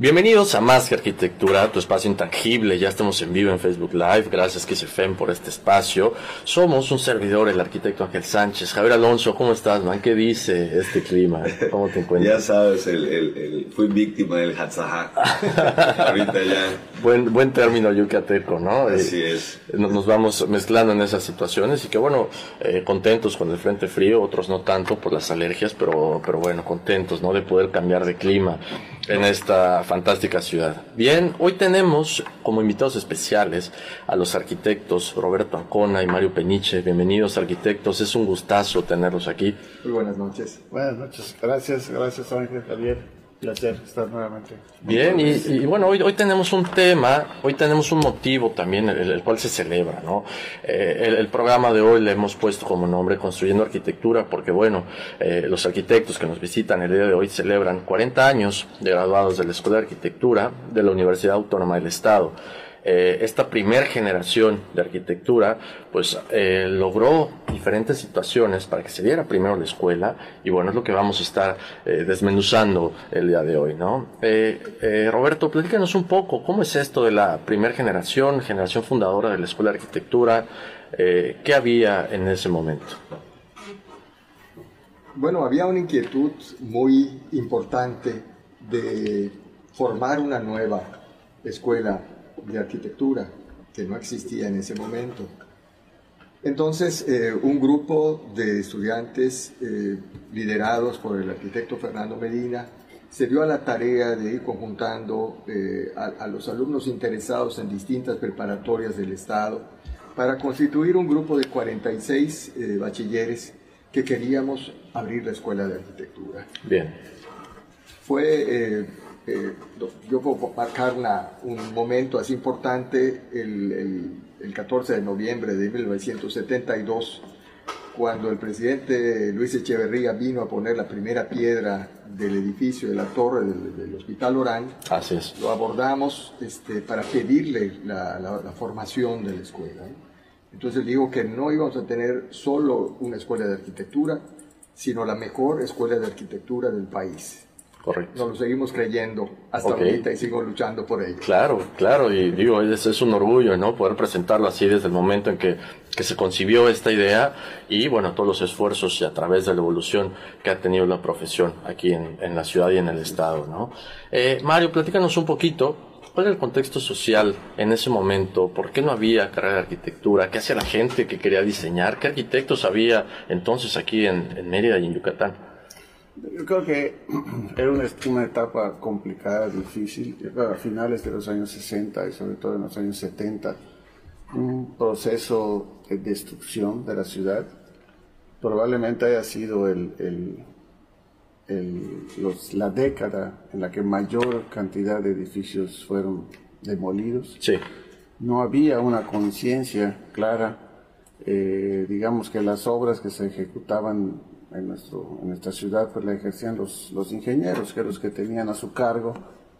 Bienvenidos a Más que Arquitectura, tu espacio intangible. Ya estamos en vivo en Facebook Live. Gracias KCFM por este espacio. Somos un servidor, el arquitecto Ángel Sánchez. Javier Alonso, ¿cómo estás, man? ¿Qué dice este clima? ¿Cómo te encuentras? Ya sabes, el, el, el- fui víctima del Hatzahá. Ahorita ya, Buen, buen término yucateco, ¿no? así Eh, es. nos nos vamos mezclando en esas situaciones y que bueno, eh, contentos con el frente frío, otros no tanto por las alergias, pero, pero bueno, contentos, ¿no? De poder cambiar de clima en esta fantástica ciudad. Bien, hoy tenemos como invitados especiales a los arquitectos Roberto Ancona y Mario Peniche. Bienvenidos arquitectos, es un gustazo tenerlos aquí. Muy buenas noches. Buenas noches, gracias, gracias Ángel Javier. Placer estar nuevamente. Bien, y, y bueno, hoy, hoy tenemos un tema, hoy tenemos un motivo también, el, el cual se celebra, ¿no? Eh, el, el programa de hoy le hemos puesto como nombre Construyendo Arquitectura, porque bueno, eh, los arquitectos que nos visitan el día de hoy celebran 40 años de graduados de la Escuela de Arquitectura de la Universidad Autónoma del Estado. Eh, esta primer generación de arquitectura pues eh, logró diferentes situaciones para que se diera primero la escuela y bueno es lo que vamos a estar eh, desmenuzando el día de hoy no Eh, Roberto platícanos un poco cómo es esto de la primer generación generación fundadora de la escuela de arquitectura qué había en ese momento Bueno, había una inquietud muy importante de formar una nueva escuela de arquitectura que no existía en ese momento. Entonces, eh, un grupo de estudiantes eh, liderados por el arquitecto Fernando Medina se dio a la tarea de ir conjuntando eh, a, a los alumnos interesados en distintas preparatorias del Estado para constituir un grupo de 46 eh, bachilleres que queríamos abrir la escuela de arquitectura bien fue, eh, yo puedo marcar una- un momento así importante, el, el- el 14 de noviembre de 1972, cuando el presidente Luis Echeverría vino a poner la primera piedra del edificio de la torre del, del Hospital Orán, así es lo abordamos este, para pedirle la, la- la formación de la escuela. Entonces digo que no íbamos a tener solo una escuela de arquitectura, sino la mejor escuela de arquitectura del país. Correcto Nos lo seguimos creyendo hasta ahorita y sigo luchando por ello. Claro, claro, y digo, es, es un orgullo, ¿no? Poder presentarlo así desde el momento en que, que se concibió esta idea y, bueno, todos los esfuerzos y a través de la evolución que ha tenido la profesión aquí en, en la ciudad y en el estado, ¿no? Eh, Mario, platícanos un poquito, ¿cuál era el contexto social en ese momento? ¿Por qué no había carrera de arquitectura? ¿Qué hacía la gente que quería diseñar? ¿Qué arquitectos había entonces aquí en, en Mérida y en Yucatán? Yo creo que era una, una etapa complicada, difícil, a finales de los años 60 y sobre todo en los años 70, un proceso de destrucción de la ciudad. Probablemente haya sido el, el- el- los- la década en la que mayor cantidad de edificios fueron demolidos. Sí, no había una conciencia clara, eh, digamos que las obras que se ejecutaban en, nuestro, en nuestra ciudad pues la ejercían los, los ingenieros, que eran los que tenían a su cargo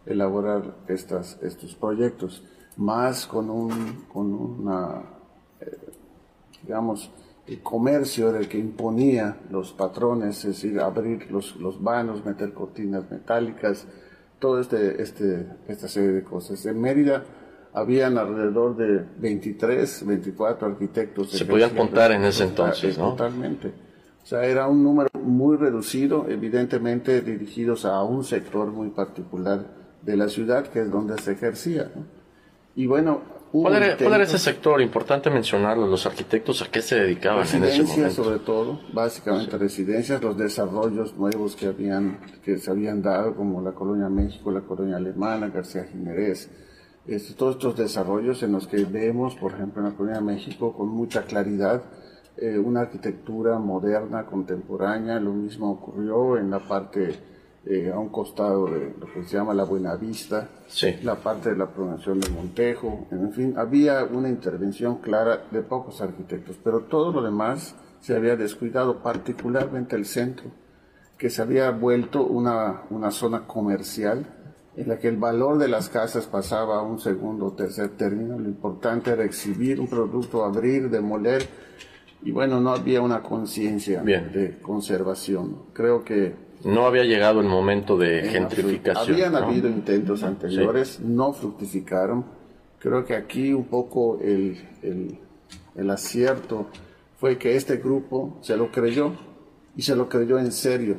elaborar estas, estos proyectos, más con un, con una, eh, digamos, el comercio era el que imponía los patrones, es decir, abrir los, los vanos, meter cortinas metálicas, todo este, este, esta serie de cosas. En Mérida habían alrededor de 23, 24 arquitectos. Se podían contar en ese entonces, ¿no? Totalmente. O sea, era un número muy reducido, evidentemente dirigidos a un sector muy particular de la ciudad, que es donde se ejercía. ¿no? Y bueno, ¿Cuál era, ese sector? Importante mencionarlo, los arquitectos, ¿a qué se dedicaban en ese momento? sobre todo, básicamente residencias, los desarrollos nuevos que, habían, que se habían dado, como la Colonia México, la Colonia Alemana, García Jiménez, este, todos estos desarrollos en los que vemos, por ejemplo, en la Colonia México, con mucha claridad, eh, una arquitectura moderna, contemporánea, lo mismo ocurrió en la parte eh, a un costado de lo que se llama la Buenavista, la parte de la pronunciación de Montejo, en fin, había una intervención clara de pocos arquitectos, pero todo lo demás se había descuidado, particularmente el centro, que se había vuelto una, una zona comercial en la que el valor de las casas pasaba a un segundo o tercer término, lo importante era exhibir un producto, abrir, demoler, y bueno, no había una conciencia de conservación. Creo que no había llegado el momento de gentrificación. Habían habido intentos anteriores, no fructificaron. Creo que aquí un poco el, el, acierto fue que este grupo se lo creyó y se lo creyó en serio.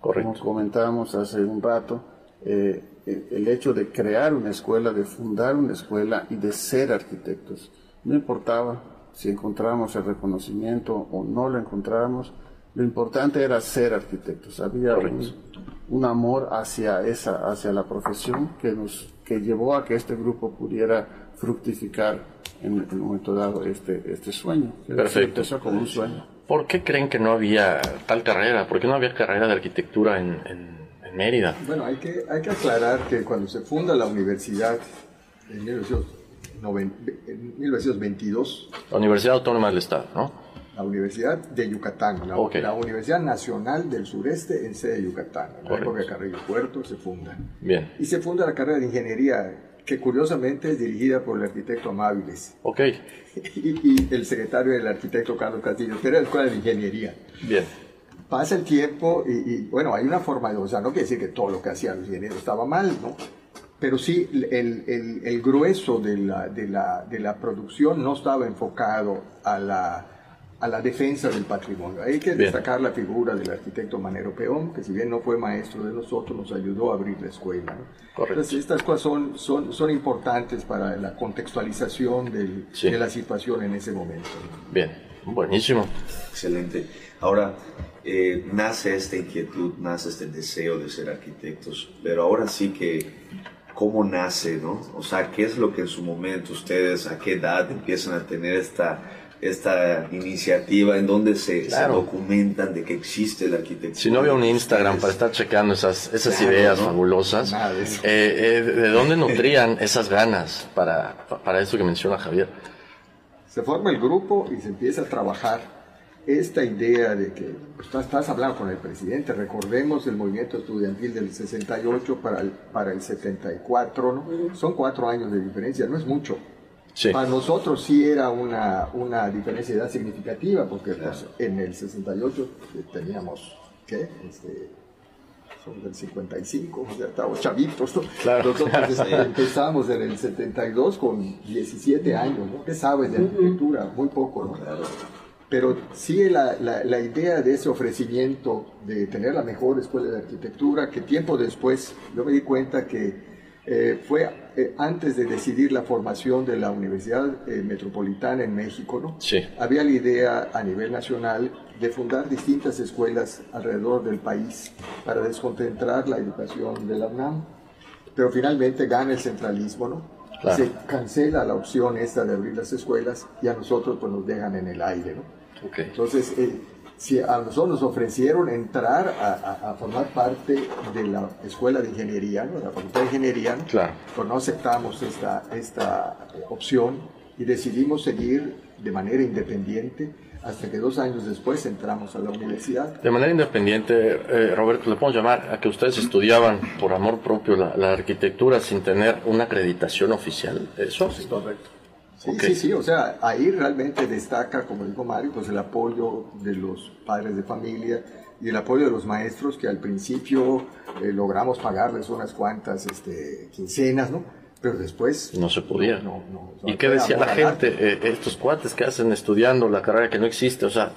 Correcto. Como comentábamos hace un rato, eh, el hecho de crear una escuela, de fundar una escuela y de ser arquitectos. No importaba si encontrábamos el reconocimiento o no lo encontrábamos, lo importante era ser arquitectos. Había un, amor hacia esa, hacia la profesión que nos, que llevó a que este grupo pudiera fructificar en el momento dado este, este sueño. Perfecto. Empezó como un sueño. ¿Por qué creen que no había tal carrera? ¿Por qué no había carrera de arquitectura en, en, Mérida? Bueno, hay que, hay que aclarar que cuando se funda la universidad en 1922, la Universidad Autónoma del Estado, ¿no? la Universidad de Yucatán, la, Universidad Nacional del Sureste en sede de Yucatán. En la época de Carrillo Puerto se funda. Bien. Y se funda la carrera de ingeniería, que curiosamente es dirigida por el arquitecto Amáviles. Ok. Y, el secretario del arquitecto Carlos Castillo, que era la escuela de ingeniería. Bien. Pasa el tiempo y, bueno, hay una forma de, o sea, no quiere decir que todo lo que hacían los ingenieros estaba mal, ¿no? Pero sí el, el, el grueso de la, de, la, de la, producción no estaba enfocado a la, a la defensa del patrimonio. Hay que destacar la figura del arquitecto Manero Peón, que si bien no fue maestro de nosotros, nos ayudó a abrir la escuela. Entonces, estas cosas son, son, son importantes para la contextualización de la situación en ese momento. Bien, buenísimo. Excelente. Ahora, eh, nace esta inquietud, nace este deseo de ser arquitectos, pero ahora sí que, ¿cómo nace, no? O sea, ¿qué es lo que en su momento ustedes, a qué edad empiezan a tener esta esta iniciativa en donde se, documentan de que existe la arquitectura. Si no había un Instagram para estar checando esas, esas ideas fabulosas, eh, eh, ¿de dónde nutrían esas ganas para, para eso que menciona Javier? Se forma el grupo y se empieza a trabajar esta idea de que estás, estás, hablando con el presidente, recordemos el movimiento estudiantil del 68 para el, para el 74, ¿no? son cuatro años de diferencia, no es mucho. Para nosotros sí era una, una diferencia de edad significativa, porque pues, en el 68 eh, teníamos, ¿qué? Este, somos del 55, o sea, estábamos chavitos. Claro, Nosotros este, empezamos en el 72 con 17 años, ¿no? ¿Qué sabes de arquitectura? Muy poco, ¿no? Pero sí la, la, la, idea de ese ofrecimiento de tener la mejor escuela de arquitectura, que tiempo después yo me di cuenta que eh, fue eh, antes de decidir la formación de la Universidad eh, Metropolitana en México, ¿no? Sí. Había la idea a nivel nacional de fundar distintas escuelas alrededor del país para desconcentrar la educación de la UNAM, pero finalmente gana el centralismo, ¿no? Se cancela la opción esta de abrir las escuelas y a nosotros pues nos dejan en el aire, ¿no? Okay. Entonces, si a nosotros nos ofrecieron entrar a, formar parte de la escuela de ingeniería, ¿no? de la facultad de ingeniería, claro. pues no aceptamos esta, esta opción y decidimos seguir de manera independiente hasta que dos años después entramos a la universidad. De manera independiente, eh, Roberto, le podemos llamar a que ustedes estudiaban por amor propio la, la arquitectura sin tener una acreditación oficial. ¿Eso? Sí, correcto. Sí, sí, sí, o sea, ahí realmente destaca, como dijo Mario, pues el apoyo de los padres de familia y el apoyo de los maestros que al principio eh, logramos pagarles unas cuantas este, quincenas, ¿no? Pero después... No se podía. ¿Y qué decía la gente? Eh, estos cuates que hacen estudiando la carrera que no existe, o sea,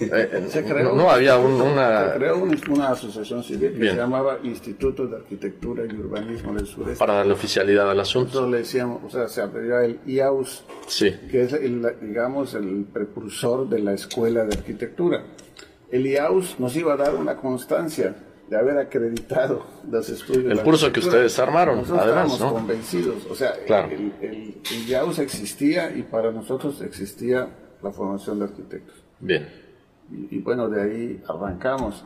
eh, se creó, no, había una... Se creó una asociación civil que se llamaba Instituto de Arquitectura y Urbanismo del Sureste. Para darle oficialidad al asunto. Nosotros le decíamos, o sea, se abreviaba el IAUS, sí. que es, el, digamos, el precursor de la Escuela de Arquitectura. El IAUS nos iba a dar una constancia de haber acreditado los estudios. El curso que ustedes armaron, nosotros además, estábamos convencidos. O sea, el, el, IAUS existía y para nosotros existía la formación de arquitectos. Bien. Y, bueno, de ahí arrancamos.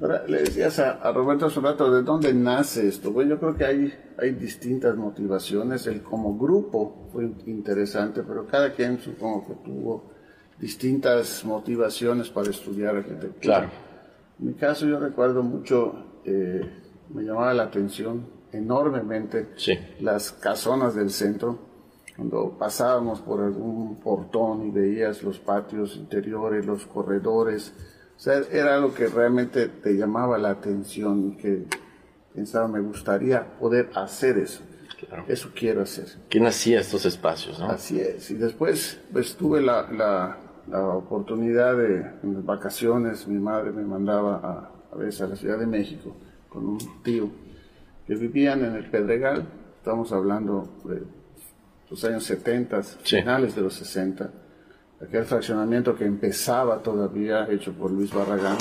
Ahora, le decías a, Roberto hace un rato, ¿de dónde nace esto? Bueno, yo creo que hay, hay distintas motivaciones. El como grupo fue interesante, pero cada quien supongo que tuvo distintas motivaciones para estudiar arquitectura. Claro. En mi caso yo recuerdo mucho, eh, me llamaba la atención enormemente las casonas del centro, cuando pasábamos por algún portón y veías los patios interiores, los corredores, o sea, era algo que realmente te llamaba la atención y que pensaba, me gustaría poder hacer eso. Eso quiero hacer. ¿Quién hacía estos espacios? ¿no? Así es. Y después pues, tuve la, la oportunidad de, en las vacaciones, mi madre me mandaba a, a veces a la Ciudad de México con un tío que vivían en el Pedregal, estamos hablando de los años 70, finales de los 60, aquel fraccionamiento que empezaba todavía, hecho por Luis Barragán,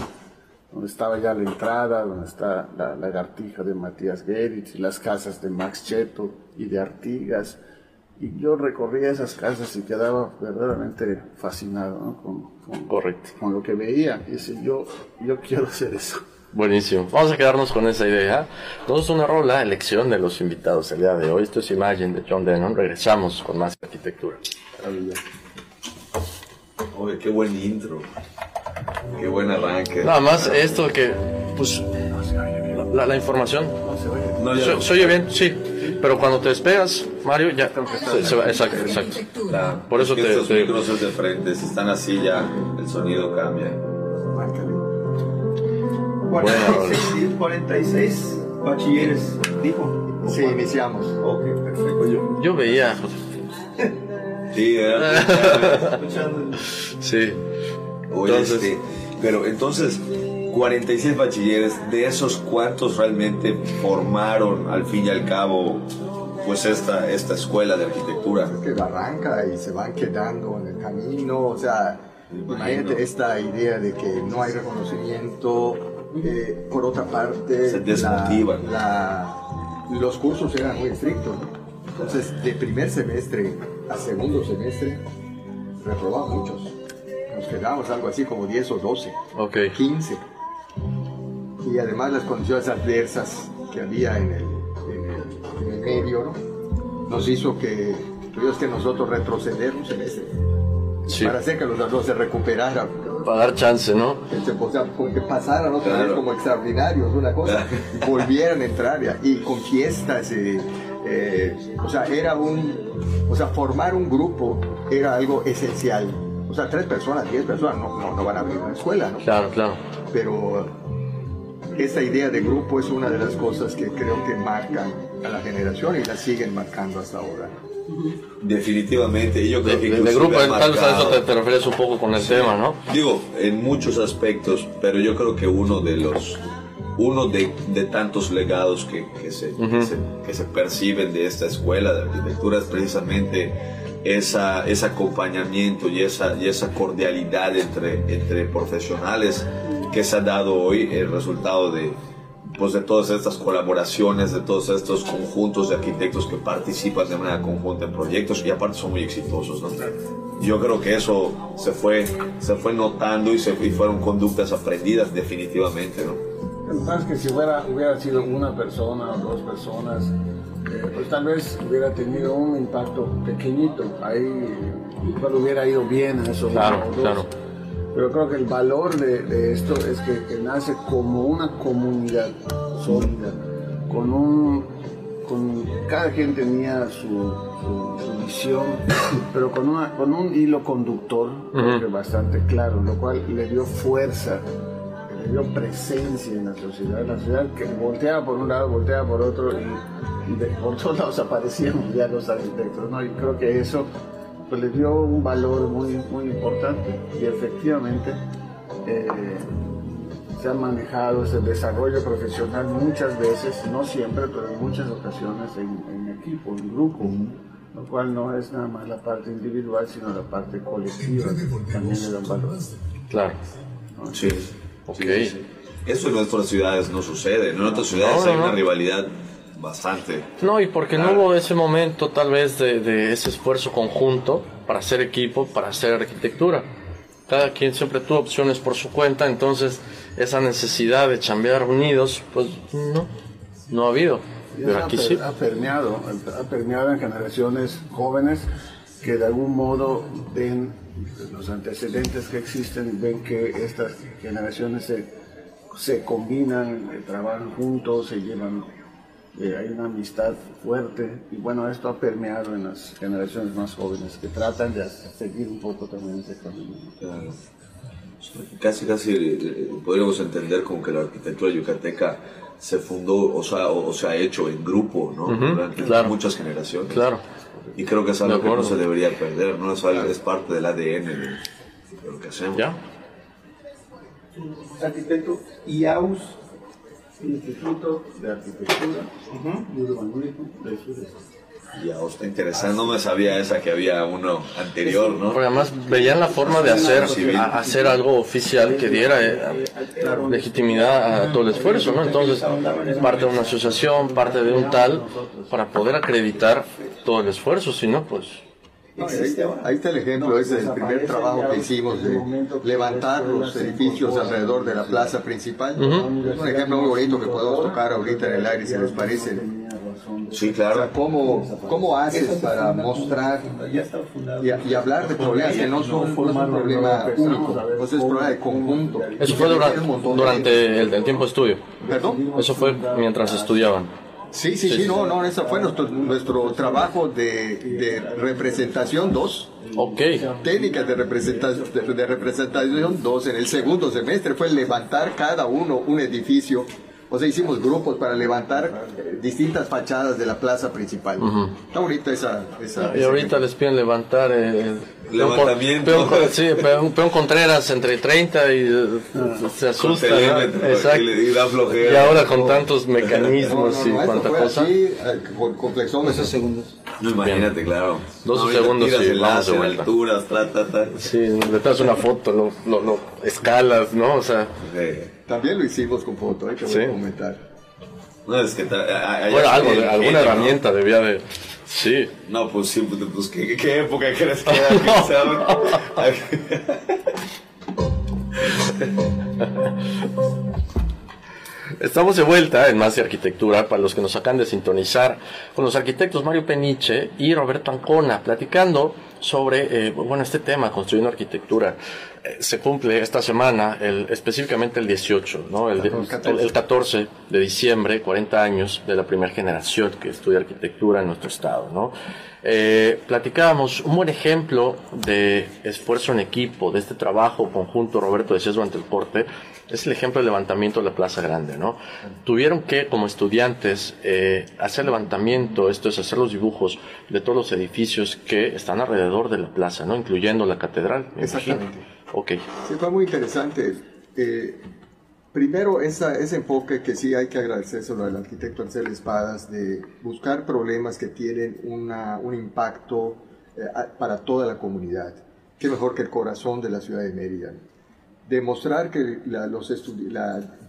donde estaba ya la entrada, donde está la lagartija de Matías Geritz y las casas de Max Cheto y de Artigas y yo recorría esas casas y quedaba verdaderamente fascinado con, Correcto. con lo que veía. Y decía, yo, yo quiero hacer eso. Buenísimo. Vamos a quedarnos con esa idea. Entonces, una rola, elección de los invitados el día de hoy. Esto es Imagine de John Dennon. Regresamos con más arquitectura. Oye, qué buen intro. Qué buen arranque. Nada más esto que, pues, la, la información. No se oye. Se, oye bien, sí. Pero cuando te despegas, Mario, ya se, va. Exacto, exacto. Por eso te. Estos te... micros de frente, si están así ya, el sonido cambia. 46, 46 bachilleres, dijo. Sí, iniciamos. Ok, perfecto. Yo, yo veía. sí, escuchando. Sí. Oye, entonces, este, pero entonces, 46 bachilleres, de esos cuántos realmente formaron al fin y al cabo pues esta, esta escuela de arquitectura. Que arranca y se van quedando en el camino, o sea, imagínate esta idea de que no hay reconocimiento, eh, por otra parte, se desmotiva. los cursos eran muy estrictos, entonces de primer semestre a segundo semestre reprobaban muchos. Nos quedamos algo así como 10 o 12, okay. 15 y además las condiciones adversas que había en el, en el, medio, ¿no? nos hizo que tuvimos que nosotros retroceder un semestre para hacer que los alumnos se recuperaran. Para dar chance, ¿no? O sea, que pasaran otra vez como extraordinarios, una cosa, volvieran a entrar y con fiestas. Eh, eh, o sea, era un. O sea, formar un grupo era algo esencial. O sea, tres personas, diez personas no, no, no van a abrir una escuela, ¿no? Claro, claro. Pero esta idea de grupo es una de las cosas que creo que marcan a la generación y la siguen marcando hasta ahora. Definitivamente, yo creo que de, grupo, tal vez a eso te, refieres un poco con el tema, ¿no? Digo, en muchos aspectos, pero yo creo que uno de los uno de, de tantos legados que, que, se, que, se, perciben de esta escuela de arquitectura es precisamente esa, ese acompañamiento y esa, y esa cordialidad entre, entre profesionales que se ha dado hoy el resultado de, pues de todas estas colaboraciones, de todos estos conjuntos de arquitectos que participan de manera conjunta en proyectos y aparte son muy exitosos. ¿no? Yo creo que eso se fue, se fue notando y, se, y fueron conductas aprendidas definitivamente. ¿no? Entonces que si hubiera, hubiera sido una persona o dos personas, eh, pues tal vez hubiera tenido un impacto pequeñito, ahí igual hubiera ido bien a eso. Claro, claro pero creo que el valor de, esto es que, nace como una comunidad sólida, con un, con, cada quien tenía su, su, visión, pero con, una, con un hilo conductor bastante claro, lo cual le dio fuerza, le dio presencia en la sociedad, la sociedad que volteaba por un lado, volteaba por otro y y de, por todos lados aparecíamos ya los arquitectos, ¿no? Y creo que eso pues, le dio un valor muy, muy importante y efectivamente eh, se ha manejado ese desarrollo profesional muchas veces, no siempre, pero en muchas ocasiones en, equipo, en grupo, lo cual no es nada más la parte individual, sino la parte colectiva, también le dan valor. Claro. Sí. Ok. Eso en nuestras ciudades no sucede. En otras ciudades hay una rivalidad bastante. No, y porque no hubo ese momento tal vez de, ese esfuerzo conjunto para hacer equipo, para hacer arquitectura. Cada quien siempre tuvo opciones por su cuenta, entonces esa necesidad de chambear unidos, pues no, no ha habido. Pero aquí sí. Ha permeado, ha permeado en generaciones jóvenes que de algún modo ven los antecedentes que existen, ven que estas generaciones se se combinan, eh, trabajan juntos, se llevan, eh, hay una amistad fuerte y bueno, esto ha permeado en las generaciones más jóvenes que tratan de seguir un poco también ese camino. Casi, casi eh, podríamos entender como que la arquitectura yucateca se fundó o, sea, o, se ha hecho en grupo, ¿no? Durante muchas generaciones. Claro. Y creo que es algo que no se debería perder, ¿no? Es, es parte del ADN de, lo que hacemos. ¿Ya? arquitecto IAUS, Instituto de Arquitectura y Urbanismo del Sureste. Ya, está interesante, no me sabía esa que había uno anterior, ¿no? Porque además veían la forma de hacer, hacer algo oficial que diera eh, legitimidad a todo el esfuerzo, ¿no? Entonces, parte de una asociación, parte de un tal, para poder acreditar todo el esfuerzo, si no, pues ahí, está el ejemplo, ese es el primer trabajo que hicimos de levantar los edificios alrededor de la plaza principal. Es un ejemplo muy bonito que podemos tocar ahorita en el aire, si les parece. Sí, claro. ¿cómo, ¿cómo, haces para mostrar y, hablar de problemas que no son, un problema único, es un problema de conjunto? Eso fue durante, el, el, tiempo de estudio. ¿Perdón? Eso fue mientras estudiaban. Sí, sí, sí, no, no, ese fue nuestro, nuestro trabajo de, de representación 2. Ok. Técnicas de representación, de, representación 2 en el segundo semestre fue levantar cada uno un edificio o sea, hicimos grupos para levantar distintas fachadas de la plaza principal. Está bonita esa, esa... Y ahorita les piden levantar... Eh, Levantamiento. Peón, sí, peón, peón, Contreras entre 30 y se asusta. Exacto. Y, da flojera. y ahora con tantos mecanismos y cuánta cosa. Así, eh, con, con flexómetros. segundos. No, imagínate, claro. 12 segundos y vamos de vuelta. alturas, tra, Sí, le das una foto, lo, lo, lo, escalas, ¿no? O sea... También lo hicimos con foto, hay que sí. comentar. No, es que... Bueno, algo, alguna herramienta debía de... Sí. No, pues sí, pues, pues ¿qué, qué época crees que era? Estamos de vuelta en Más de Arquitectura para los que nos acaban de sintonizar con los arquitectos Mario Peniche y Roberto Ancona platicando sobre eh, bueno este tema construyendo arquitectura. Eh, se cumple esta semana el, específicamente el 18 no el, 14. el, 14 de diciembre 40 años de la primera generación que estudia arquitectura en nuestro estado no eh, platicábamos un buen ejemplo de esfuerzo en equipo de este trabajo conjunto Roberto decías durante el corte es el ejemplo del levantamiento de la Plaza Grande, ¿no? Tuvieron que, como estudiantes, eh, hacer levantamiento, esto es hacer los dibujos de todos los edificios que están alrededor de la plaza, ¿no? Incluyendo la catedral. Exactamente. Ok. Sí, fue muy interesante. Eh, primero, esa, ese enfoque que sí hay que agradecérselo al arquitecto Ansel Espadas, de buscar problemas que tienen una, un impacto eh, para toda la comunidad. Qué mejor que el corazón de la ciudad de Mérida demostrar que los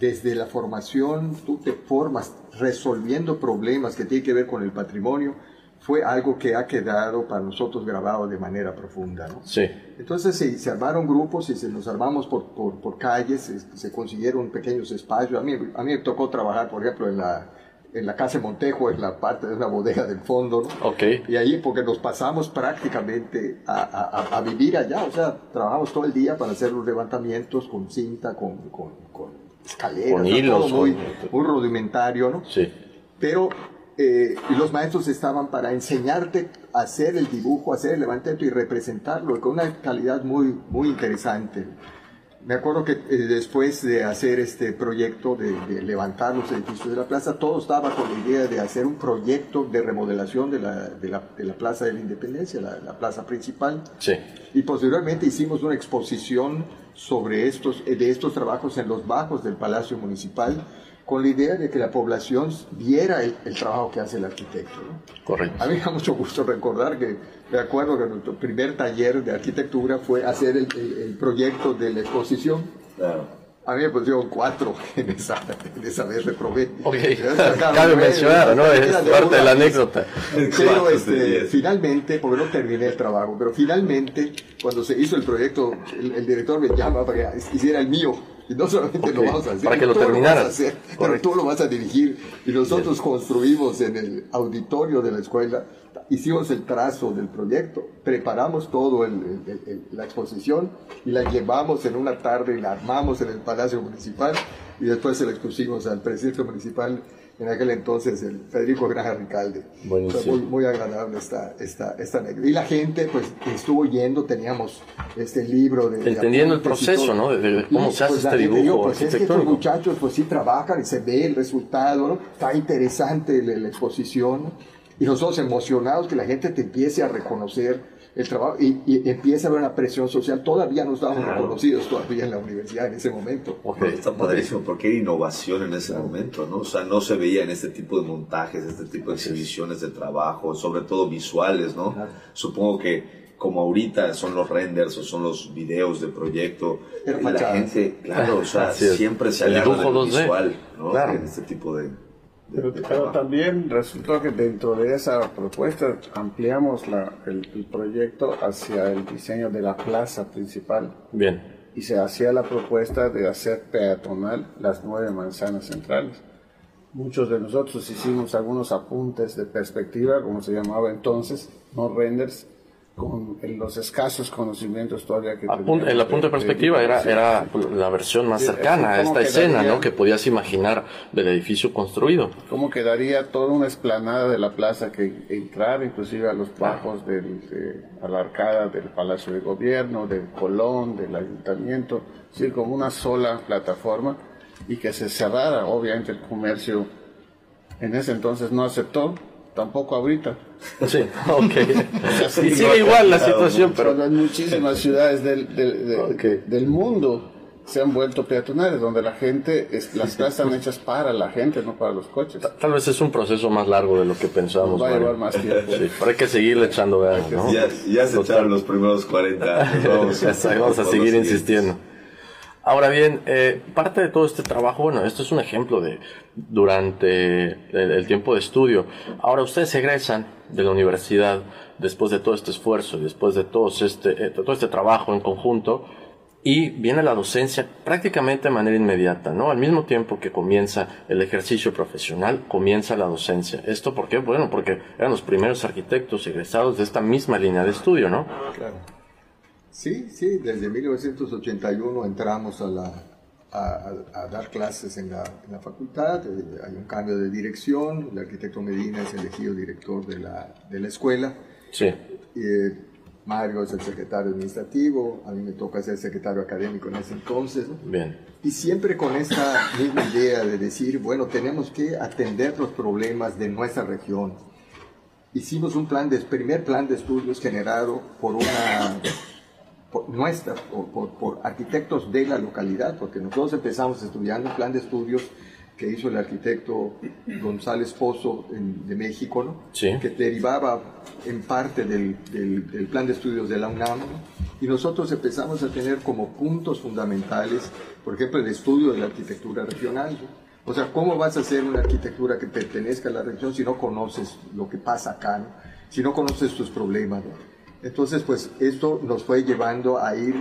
desde la formación tú te formas resolviendo problemas que tienen que ver con el patrimonio, fue algo que ha quedado para nosotros grabado de manera profunda. ¿no? Sí. Entonces se, se, armaron grupos y se nos armamos por, por, por calles, se, consiguieron pequeños espacios. A mí, a mí me tocó trabajar, por ejemplo, en la, en la casa de Montejo, en la parte de una bodega del fondo, ¿no? Okay. Y ahí, porque nos pasamos prácticamente a, a, a, vivir allá, o sea, trabajamos todo el día para hacer los levantamientos con cinta, con, con, con escaleras, con hilos, todo muy, muy, rudimentario, ¿no? Sí. Pero eh, y los maestros estaban para enseñarte a hacer el dibujo, hacer el levantamiento y representarlo con una calidad muy, muy interesante. Me acuerdo que eh, después de hacer este proyecto de, levantar los edificios de la plaza, todo estaba con la idea de hacer un proyecto de remodelación de la, de la, de la Plaza de la Independencia, la, la, plaza principal. Sí. Y posteriormente hicimos una exposición sobre estos, de estos trabajos en los bajos del Palacio Municipal con la idea de que la población viera el, trabajo que hace el arquitecto. Correcto. A mí me da mucho gusto recordar que, me acuerdo que nuestro primer taller de arquitectura fue hacer el, el, proyecto de la exposición. Claro. A mí me pusieron cuatro en esa, en esa vez reprobé. Ok, cabe mencionar, ¿no? Es parte de la anécdota. Pero este, finalmente, porque no terminé el trabajo, pero finalmente, cuando se hizo el proyecto, el director me llama para que hiciera el mío y no solamente lo vamos a hacer, para que lo terminaras. pero tú lo vas a dirigir. Y nosotros construimos en el auditorio de la escuela, hicimos el trazo del proyecto, preparamos todo el, la exposición y la llevamos en una tarde y la armamos en el Palacio Municipal y después se la expusimos al presidente municipal en aquel entonces el Federico Granja Ricalde. Muy, muy, agradable esta, esta, esta anécdota. Y la gente pues estuvo yendo, teníamos este libro de... Entendiendo el proceso, ¿no? De, cómo se hace pues, este dibujo pues es que estos muchachos pues sí trabajan y se ve el resultado, ¿no? Está interesante la, la exposición y nosotros emocionados que la gente te empiece a reconocer el trabajo y, empieza a haber una presión social. Todavía no estábamos reconocidos todavía en la universidad en ese momento. está padrísimo porque era innovación en ese momento, ¿no? O sea, no se veía en este tipo de montajes, este tipo de exhibiciones de trabajo, sobre todo visuales, ¿no? Supongo que como ahorita son los renders o son los videos de proyecto, la gente, claro, o sea, siempre se el dibujo visual, ¿no? En este tipo de pero, también resultó que dentro de esa propuesta ampliamos la, el, proyecto hacia el diseño de la plaza principal. Bien. Y se hacía la propuesta de hacer peatonal las nueve manzanas centrales. Muchos de nosotros hicimos algunos apuntes de perspectiva, como se llamaba entonces, no renders, con los escasos conocimientos todavía que Apun El apunte de perspectiva era, era la versión más cercana a esta escena, ¿no? Que podías imaginar del edificio construido. ¿Cómo quedaría toda una esplanada de la plaza que entrar inclusive a los bajos del, a la arcada del Palacio de Gobierno, del Colón, del Ayuntamiento, sí, como una sola plataforma y que se cerrara, obviamente el comercio en ese entonces no aceptó, tampoco ahorita. Sí, ok. y sigue igual la situación, pero... en muchísimas ciudades del, del, del mundo se han vuelto peatonales, donde la gente, es, las plazas están hechas para la gente, no para los coches. Tal vez es un proceso más largo de lo que pensábamos. va a llevar más tiempo. Sí, pero hay que seguirle echando ganas, ¿no? Ya, ya se echaron los primeros 40 Vamos, vamos a seguir insistiendo. Ahora bien, eh, parte de todo este trabajo, bueno, esto es un ejemplo de durante el, tiempo de estudio. Ahora ustedes egresan de la universidad después de todo este esfuerzo, después de todo este, eh, todo este trabajo en conjunto, y viene la docencia prácticamente de manera inmediata, ¿no? Al mismo tiempo que comienza el ejercicio profesional, comienza la docencia. ¿Esto por qué? Bueno, porque eran los primeros arquitectos egresados de esta misma línea de estudio, ¿no? Claro. Sí, sí, desde 1981 entramos a, la, a, dar clases en la, en la, facultad, eh, hay un cambio de dirección, el arquitecto Medina es elegido director de la, de la escuela. Sí. Eh, Mario es el secretario administrativo, a mí me toca ser secretario académico en ese entonces. Bien. Y siempre con esta misma idea de decir, bueno, tenemos que atender los problemas de nuestra región. Hicimos un plan de, primer plan de estudios generado por una por nuestra, por, por, arquitectos de la localidad, porque nosotros empezamos estudiando un plan de estudios que hizo el arquitecto González Pozo de México, ¿no? que derivaba en parte del, del, plan de estudios de la UNAM, y nosotros empezamos a tener como puntos fundamentales, por ejemplo, el estudio de la arquitectura regional. O sea, ¿cómo vas a hacer una arquitectura que pertenezca a la región si no conoces lo que pasa acá, ¿no? si no conoces tus problemas? ¿no? Entonces, pues esto nos fue llevando a ir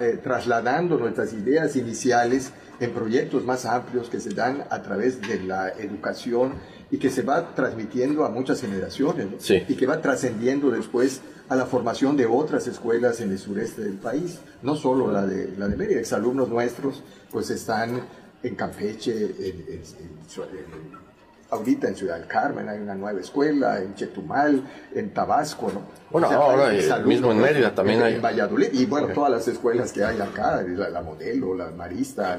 eh, trasladando nuestras ideas iniciales en proyectos más amplios que se dan a través de la educación y que se va transmitiendo a muchas generaciones y que va trascendiendo después a la formación de otras escuelas en el sureste del país, no solo la de, la de Mérida, exalumnos nuestros pues están en Campeche, en ahorita en Ciudad del Carmen hay una nueva escuela, en Chetumal, en Tabasco, ¿no? Bueno, ahora mismo en Mérida también hay. En Valladolid, y bueno, todas las escuelas que hay acá, la, Modelo, la Marista,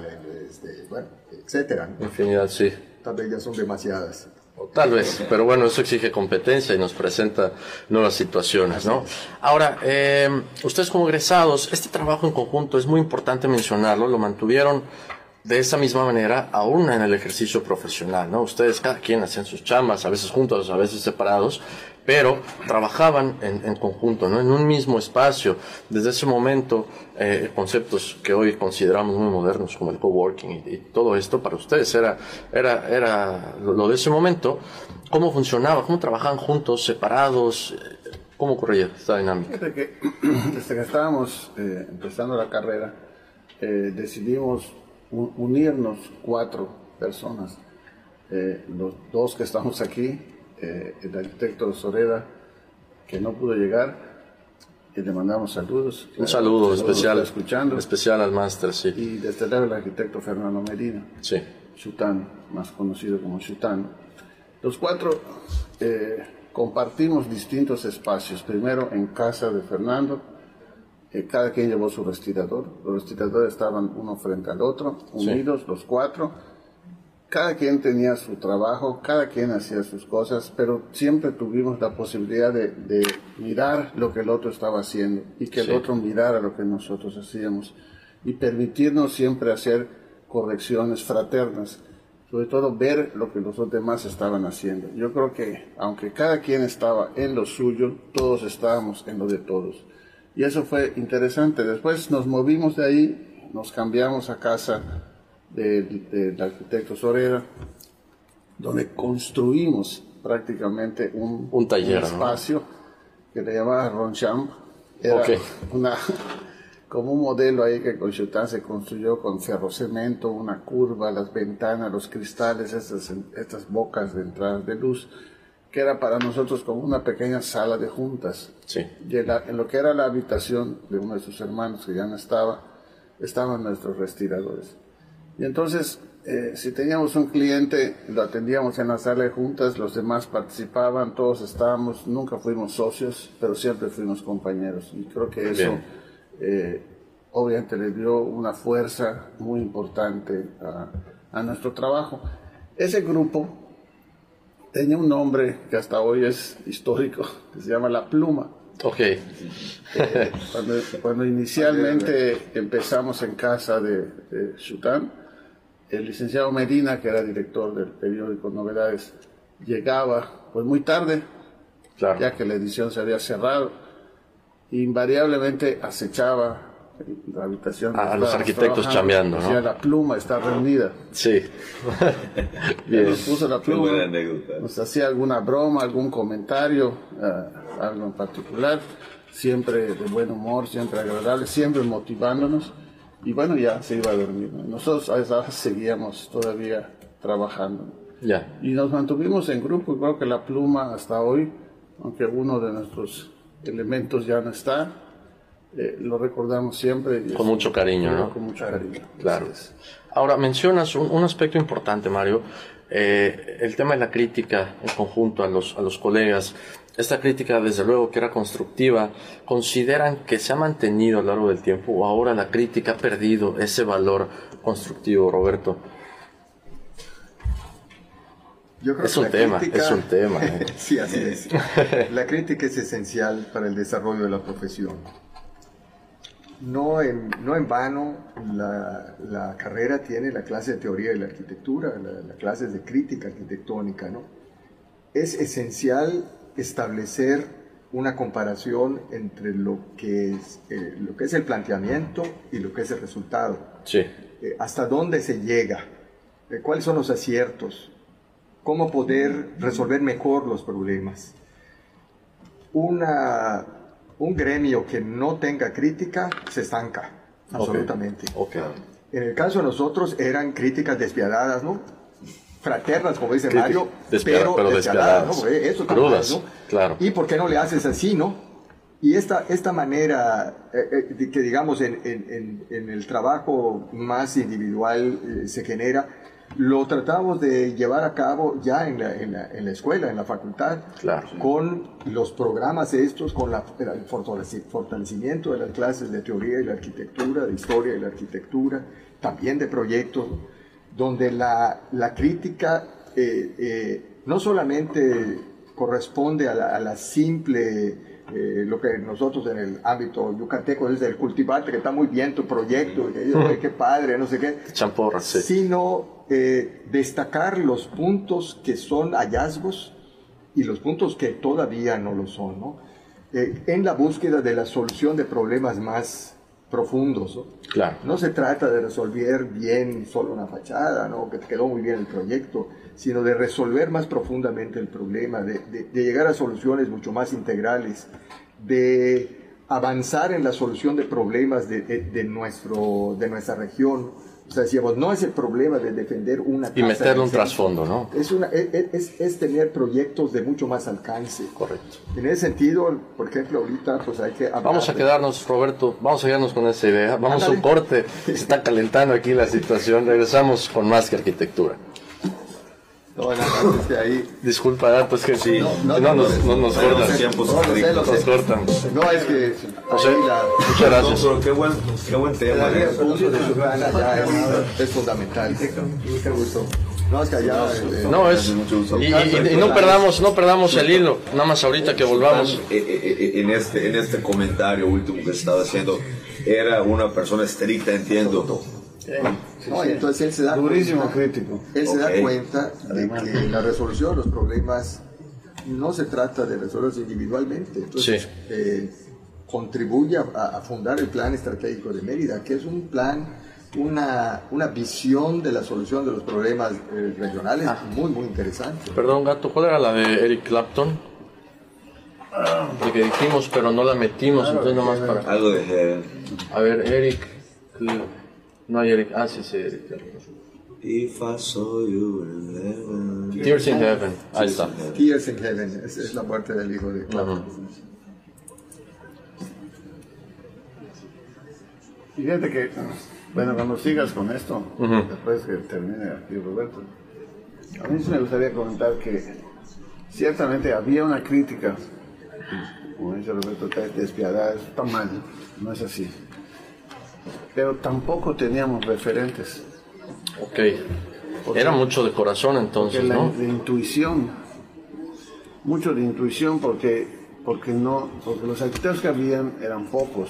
este, bueno, etcétera. Infinidad, sí. Tal vez ya son demasiadas. Tal vez, pero bueno, eso exige competencia y nos presenta nuevas situaciones, ¿no? Ahora, eh, ustedes como egresados, este trabajo en conjunto es muy importante mencionarlo, lo mantuvieron de esa misma manera aún en el ejercicio profesional, ¿no? Ustedes cada quien hacían sus chambas, a veces juntos, a veces separados, pero trabajaban en, conjunto, ¿no? En un mismo espacio. Desde ese momento, eh, conceptos que hoy consideramos muy modernos, como el coworking y, y todo esto, para ustedes era, era, era lo, de ese momento. ¿Cómo funcionaba? ¿Cómo trabajaban juntos, separados? ¿Cómo ocurría esta dinámica? Desde que, desde que estábamos eh, empezando la carrera, eh, decidimos unirnos cuatro personas. Eh, los dos que estamos aquí, eh, el arquitecto Soreda, que no pudo llegar, y le mandamos saludos. Un saludo especial, escuchando. especial al máster, sí. Y desde luego el arquitecto Fernando Medina, sí. Chután, más conocido como Chután. Los cuatro eh, compartimos distintos espacios, primero en casa de Fernando, cada quien llevó su respirador. Los respiradores estaban uno frente al otro, unidos los cuatro. Cada quien tenía su trabajo, cada quien hacía sus cosas, pero siempre tuvimos la posibilidad de, mirar lo que el otro estaba haciendo y que el otro mirara lo que nosotros hacíamos y permitirnos siempre hacer correcciones fraternas, sobre todo ver lo que los demás estaban haciendo. Yo creo que aunque cada quien estaba en lo suyo, todos estábamos en lo de todos. Y eso fue interesante. Después nos movimos de ahí, nos cambiamos a casa del arquitecto Sorera, donde construimos prácticamente un, un taller, espacio que le llamaba Ronchamp. Era una, como un modelo ahí que con Chután se construyó con ferrocemento, una curva, las ventanas, los cristales, estas, estas bocas de entrada de luz que era para nosotros como una pequeña sala de juntas. Sí. Y en, lo que era la habitación de uno de sus hermanos que ya no estaba, estaban nuestros respiradores. Y entonces, eh, si teníamos un cliente, lo atendíamos en la sala de juntas, los demás participaban, todos estábamos, nunca fuimos socios, pero siempre fuimos compañeros. Y creo que eso, eh, obviamente, le dio una fuerza muy importante a, a nuestro trabajo. Ese grupo tenía un nombre que hasta hoy es histórico, que se llama La Pluma. Ok. Eh, cuando, inicialmente empezamos en casa de, de Chután, el licenciado Medina, que era director del periódico Novedades, llegaba pues muy tarde, ya que la edición se había cerrado, invariablemente acechaba la habitación. a los arquitectos chambeando, ¿no? la pluma está reunida. Sí. Bien. Nos puso la pluma. Nos hacía alguna broma, algún comentario, eh, algo en particular. Siempre de buen humor, siempre agradable, siempre motivándonos. Y bueno, ya se iba a dormir. Nosotros a esa seguíamos todavía trabajando. Ya. Y nos mantuvimos en grupo. Creo que la pluma hasta hoy, aunque uno de nuestros elementos ya no está, eh, lo recordamos siempre. con mucho cariño, ¿no? Con mucho cariño. Claro. Ahora, mencionas un, aspecto importante, Mario, eh, el tema de la crítica en conjunto a los, a los colegas. Esta crítica, desde luego, que era constructiva, ¿consideran que se ha mantenido a lo largo del tiempo o ahora la crítica ha perdido ese valor constructivo, Roberto? Yo creo es, un tema, es un tema, sí, así es. La crítica es esencial para el desarrollo de la profesión no en, no en vano la, carrera tiene la clase de teoría de la arquitectura, la, clase de crítica arquitectónica, ¿no? Es esencial establecer una comparación entre lo que es, eh, lo que es el planteamiento y lo que es el resultado. Sí. Eh, hasta dónde se llega, eh, cuáles son los aciertos, cómo poder resolver mejor los problemas. Una un gremio que no tenga crítica se estanca, absolutamente. En el caso de nosotros eran críticas despiadadas, ¿no? Fraternas, como dice Mario, pero, despiadadas, ¿no? Eso Crudas, ¿no? claro. ¿Y por qué no le haces así, no? Y esta, esta manera, eh, eh, que digamos en, en, en, el trabajo más individual eh, se genera, lo tratamos de llevar a cabo ya en la, en la, en la escuela, en la facultad, Claro. con los programas estos, con la, el fortaleci- fortalecimiento de las clases de teoría y la arquitectura, de historia y la arquitectura, también de proyectos, donde la, la crítica eh, eh, no solamente corresponde a la, a la simple eh, lo que nosotros en el ámbito yucateco es el cultivarte, que está muy bien tu proyecto, que, "Ay, qué padre, no sé qué, Champorra, sí. sino eh, destacar los puntos que son hallazgos y los puntos que todavía no lo son, ¿no? Eh, en la búsqueda de la solución de problemas más profundos. ¿no? Claro. No se trata de resolver bien solo una fachada, ¿no? que te quedó muy bien el proyecto, sino de resolver más profundamente el problema, de, de- de llegar a soluciones mucho más integrales, de avanzar en la solución de problemas de, de- de nuestro, de nuestra región. O sea, decíamos, no es el problema de defender una Y meterle un centro. trasfondo, ¿no? Es, una, es, es- es tener proyectos de mucho más alcance. Correcto. En ese sentido, por ejemplo, ahorita pues hay que hablar Vamos a de- quedarnos, Roberto, vamos a quedarnos con esa idea. Vamos a un corte, se está calentando aquí la situación. Regresamos con más que arquitectura. Que ahí Disculpa, Dato, es que sí, No, no, no, nos, no, no nos cortan. Nos cortan. No, es que José, ahí la, muchas gracias. Qué buen, qué buen tema. darle ¿eh? el uso de su gana ya es, es fundamental. Qué gusto. No, es que allá... eh, No, es. Y, no, perdamos, no perdamos el hilo, nada más ahorita que volvamos. Eh, eh, eh, En este, en este comentario último que estaba haciendo, era una persona estricta, entiendo. No, entonces él se da Durísimo cuenta, crítico. él se da cuenta de que la resolución de los problemas no se trata de resolverlos individualmente. Entonces, Sí. eh, contribuye a, a fundar el plan estratégico de Mérida, que es un plan, una, una visión de la solución de los problemas eh, regionales muy, muy interesante. Perdón, gato, ¿cuál era la de Eric Clapton? De que dijimos, pero no la metimos, entonces nomás para. Algo de Heaven. A ver, Eric. No hay Eric. Ah, sí, sí, Eric. If I saw you in heaven. Tears in Heaven. Ahí está. Tears in Heaven, es, es la muerte del hijo de Clapton. Fíjate que, bueno, cuando sigas con esto, después que termine aquí Roberto, a mí sí me gustaría comentar que ciertamente había una crítica, como dice Roberto, despiadada, está mal, no es así. Pero tampoco teníamos referentes. Ok. Era mucho de corazón entonces, la ¿no? de intuición, mucho de intuición porque, porque, no, porque los arquitectos que habían eran pocos.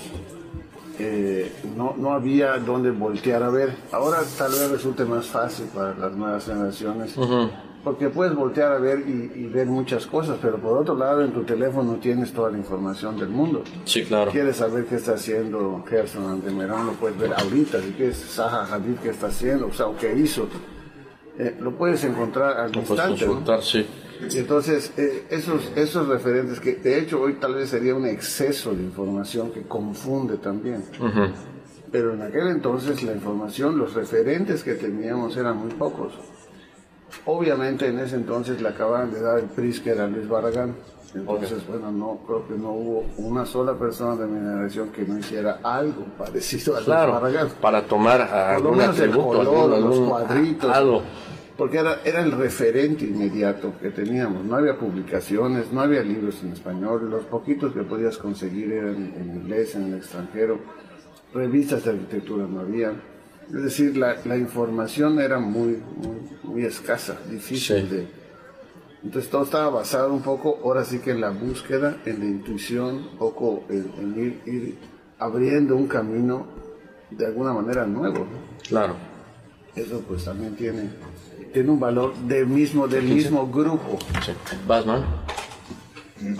Eh, no, no había donde voltear a ver. Ahora tal vez resulte más fácil para las nuevas generaciones, porque puedes voltear a ver y, y ver muchas cosas, pero por otro lado en tu teléfono tienes toda la información del mundo. Sí, claro. Quieres saber qué está haciendo Gerson Andemerán, lo puedes ver ahorita. Si quieres Zaha Hadid, qué está haciendo, o sea, o qué hizo. Eh, lo puedes encontrar al Lo puedes consultar, sí. Y entonces, eh, esos, esos referentes, que de hecho hoy tal vez sería un exceso de información que confunde también. Pero en aquel entonces la información, los referentes que teníamos eran muy pocos. Obviamente en ese entonces le acababan de dar el Pritzker a Luis Barragán. Entonces, bueno, no creo que no hubo una sola persona de mi generación que no hiciera algo parecido a Luis Claro, Barragán. para tomar Por lo menos el color, algún- los cuadritos. algo. Porque era, era el referente inmediato que teníamos. No había publicaciones, no había libros en español. Los poquitos que podías conseguir eran en inglés, en el extranjero. Revistas de arquitectura no había. Es decir, la, la información era muy, muy, muy escasa, difícil Sí. de... Entonces todo estaba basado un poco, ahora sí que en la búsqueda, en la intuición, un poco en, en ir, ir abriendo un camino de alguna manera nuevo. ¿no? Claro. Eso pues también tiene, tiene un valor del mismo, del mismo grupo. Sí. Batman.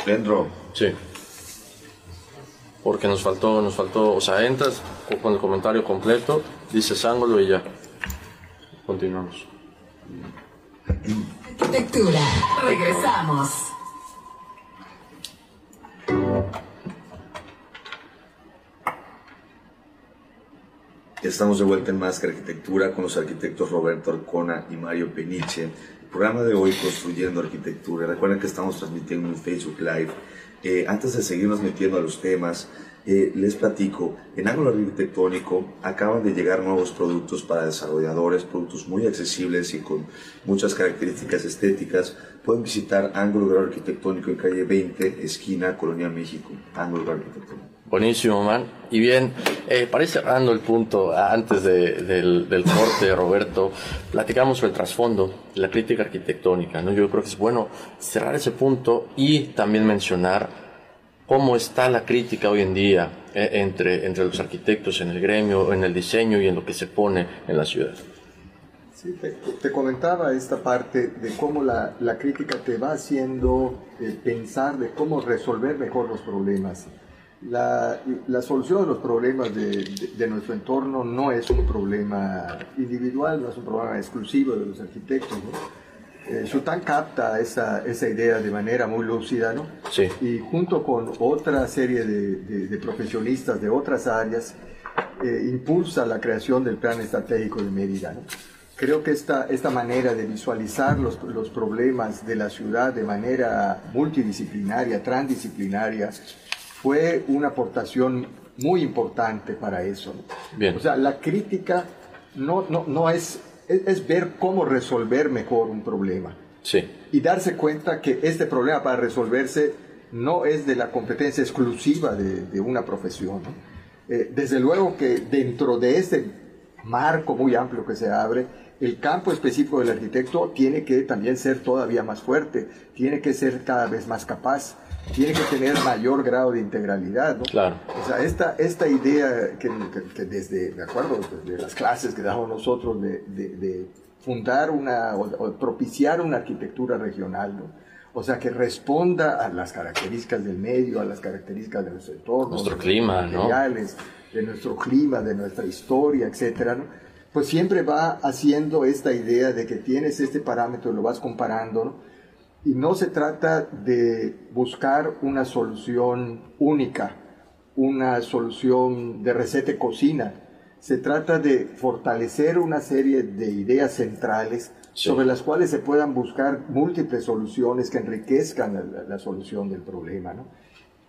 Dentro. Sí. Porque nos faltó, nos faltó, o sea, entras con el comentario completo, dices ángulo y ya. Continuamos. Arquitectura. Regresamos. Estamos de vuelta en Más Arquitectura con los arquitectos Roberto Arcona y Mario Peniche. El programa de hoy, Construyendo Arquitectura. Recuerden que estamos transmitiendo en Facebook Live. Eh, antes de seguirnos metiendo a los temas, eh, les platico, en Ángulo Arquitectónico acaban de llegar nuevos productos para desarrolladores, productos muy accesibles y con muchas características estéticas. Pueden visitar Ángulo Arquitectónico en calle 20, esquina Colonia México. Ángulo Arquitectónico. Buenísimo, man. Y bien, eh, para ir cerrando el punto, antes del, del, corte, Roberto, platicamos sobre el trasfondo, la crítica arquitectónica, ¿no? Yo creo que es bueno cerrar ese punto y también mencionar cómo está la crítica hoy en día eh, entre, entre los arquitectos en el gremio, en el diseño y en lo que se pone en la ciudad. Sí, te, comentaba esta parte de cómo la, la crítica te va haciendo eh, pensar de cómo resolver mejor los problemas la, la, solución de los problemas de, de, nuestro entorno no es un problema individual, no es un problema exclusivo de los arquitectos. ¿no? Eh, capta esa, esa, idea de manera muy lúcida, ¿no? Sí. Y junto con otra serie de, de profesionistas de otras áreas, eh, impulsa la creación del Plan Estratégico de Mérida, ¿no? Creo que esta, esta manera de visualizar los, los problemas de la ciudad de manera multidisciplinaria, transdisciplinaria, fue una aportación muy importante para eso. Bien. O sea, la crítica no, no, no es, es, ver cómo resolver mejor un problema. Sí. Y darse cuenta que este problema para resolverse no es de la competencia exclusiva de, de una profesión. Eh, desde luego que dentro de este marco muy amplio que se abre, el campo específico del arquitecto tiene que también ser todavía más fuerte, tiene que ser cada vez más capaz tiene que tener mayor grado de integralidad, ¿no? Claro. O sea, esta, esta idea que, que, desde, de acuerdo, desde las clases que damos nosotros de, de, fundar una, o, propiciar una arquitectura regional, ¿no? O sea, que responda a las características del medio, a las características de nuestro entorno. Nuestro clima, ¿no? De nuestro clima, de nuestra historia, etcétera, ¿no? Pues siempre va haciendo esta idea de que tienes este parámetro y lo vas comparando, ¿no? Y no se trata de buscar una solución única, una solución de receta cocina. Se trata de fortalecer una serie de ideas centrales sobre las cuales se puedan buscar múltiples soluciones que enriquezcan la, solución del problema.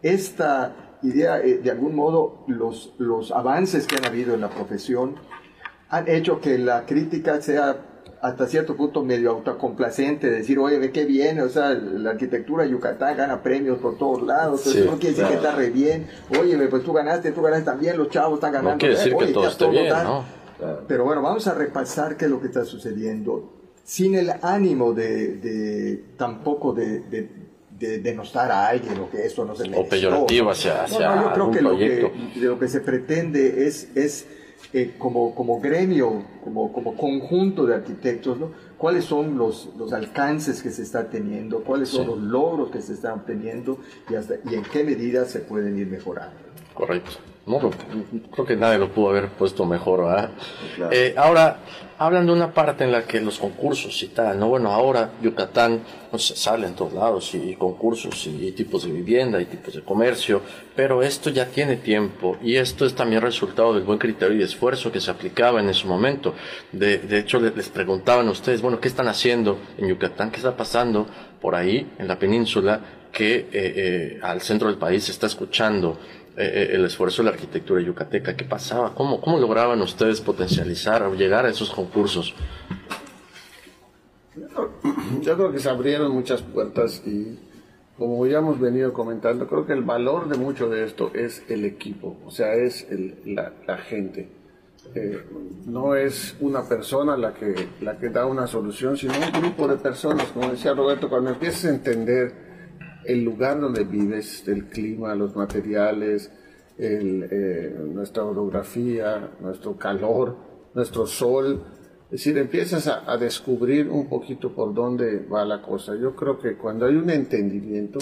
Esta idea, eh, de algún modo, los, los avances que han habido en la profesión han hecho que la crítica sea hasta cierto punto medio autocomplacente, decir, oye, ve qué bien, o sea, la arquitectura de Yucatán gana premios por todos lados, eso no quiere decir que está re bien, oye, pues tú ganaste, tú ganaste también, los chavos están ganando. No quiere decir que todo esté bien, ¿no? Pero bueno, vamos a repasar qué es lo que está sucediendo, sin el ánimo de, de tampoco de, de denostar a alguien o que esto no se O peyorativo hacia, hacia no, yo creo que proyecto. Lo que, lo que se pretende es, es eh, como, como gremio, como, como conjunto de arquitectos, ¿no? cuáles son los, los alcances que se está teniendo, cuáles son los logros que se están obteniendo y, hasta, y en qué medida se pueden ir mejorando. Correcto. No, creo que nadie lo pudo haber puesto mejor, ¿verdad? Eh, ahora, hablan de una parte en la que los concursos y tal, ¿no? Bueno, ahora Yucatán se sale en todos lados y, concursos y, tipos de vivienda y tipos de comercio, pero esto ya tiene tiempo y esto es también resultado del buen criterio y esfuerzo que se aplicaba en ese momento. De, de hecho, les, preguntaban a ustedes, bueno, ¿qué están haciendo en Yucatán? ¿Qué está pasando por ahí, en la península, que eh, eh, al centro del país se está escuchando? Eh, eh, el esfuerzo de la arquitectura yucateca. ¿Qué pasaba? ¿Cómo, ¿Cómo lograban ustedes potencializar o llegar a esos concursos? Yo creo que se abrieron muchas puertas y como ya hemos venido comentando, creo que el valor de mucho de esto es el equipo, o sea, es la, gente. Eh, no es una persona la que, la que da una solución, sino un grupo de personas, como decía Roberto, cuando empiezas a entender el lugar donde vives, el clima, los materiales, eh, nuestra orografía, nuestro calor, nuestro sol. Es decir, empiezas a, descubrir un poquito por dónde va la cosa. Yo creo que cuando hay un entendimiento,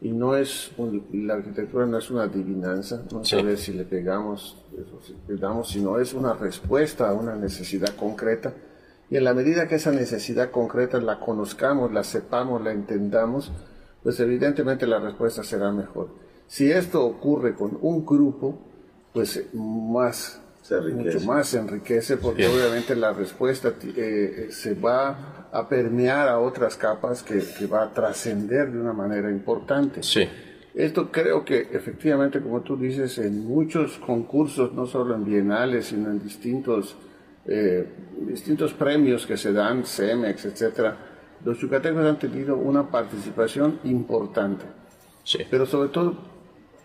y no es la arquitectura no es una adivinanza, no saber si le pegamos, si pegamos, sino es una respuesta a una necesidad concreta. Y en la medida que esa necesidad concreta la conozcamos, la sepamos, la entendamos, pues evidentemente la respuesta será mejor. Si esto ocurre con un grupo, pues más mucho más se enriquece porque obviamente la respuesta eh, se va a permear a otras capas que, que va a trascender de una manera importante. Sí. Esto creo que efectivamente, como tú dices, en muchos concursos, no solo en bienales, sino en distintos, eh, distintos premios que se dan, CEMEX, etcétera, los yucatecos han tenido una participación importante. Sí. Pero sobre todo,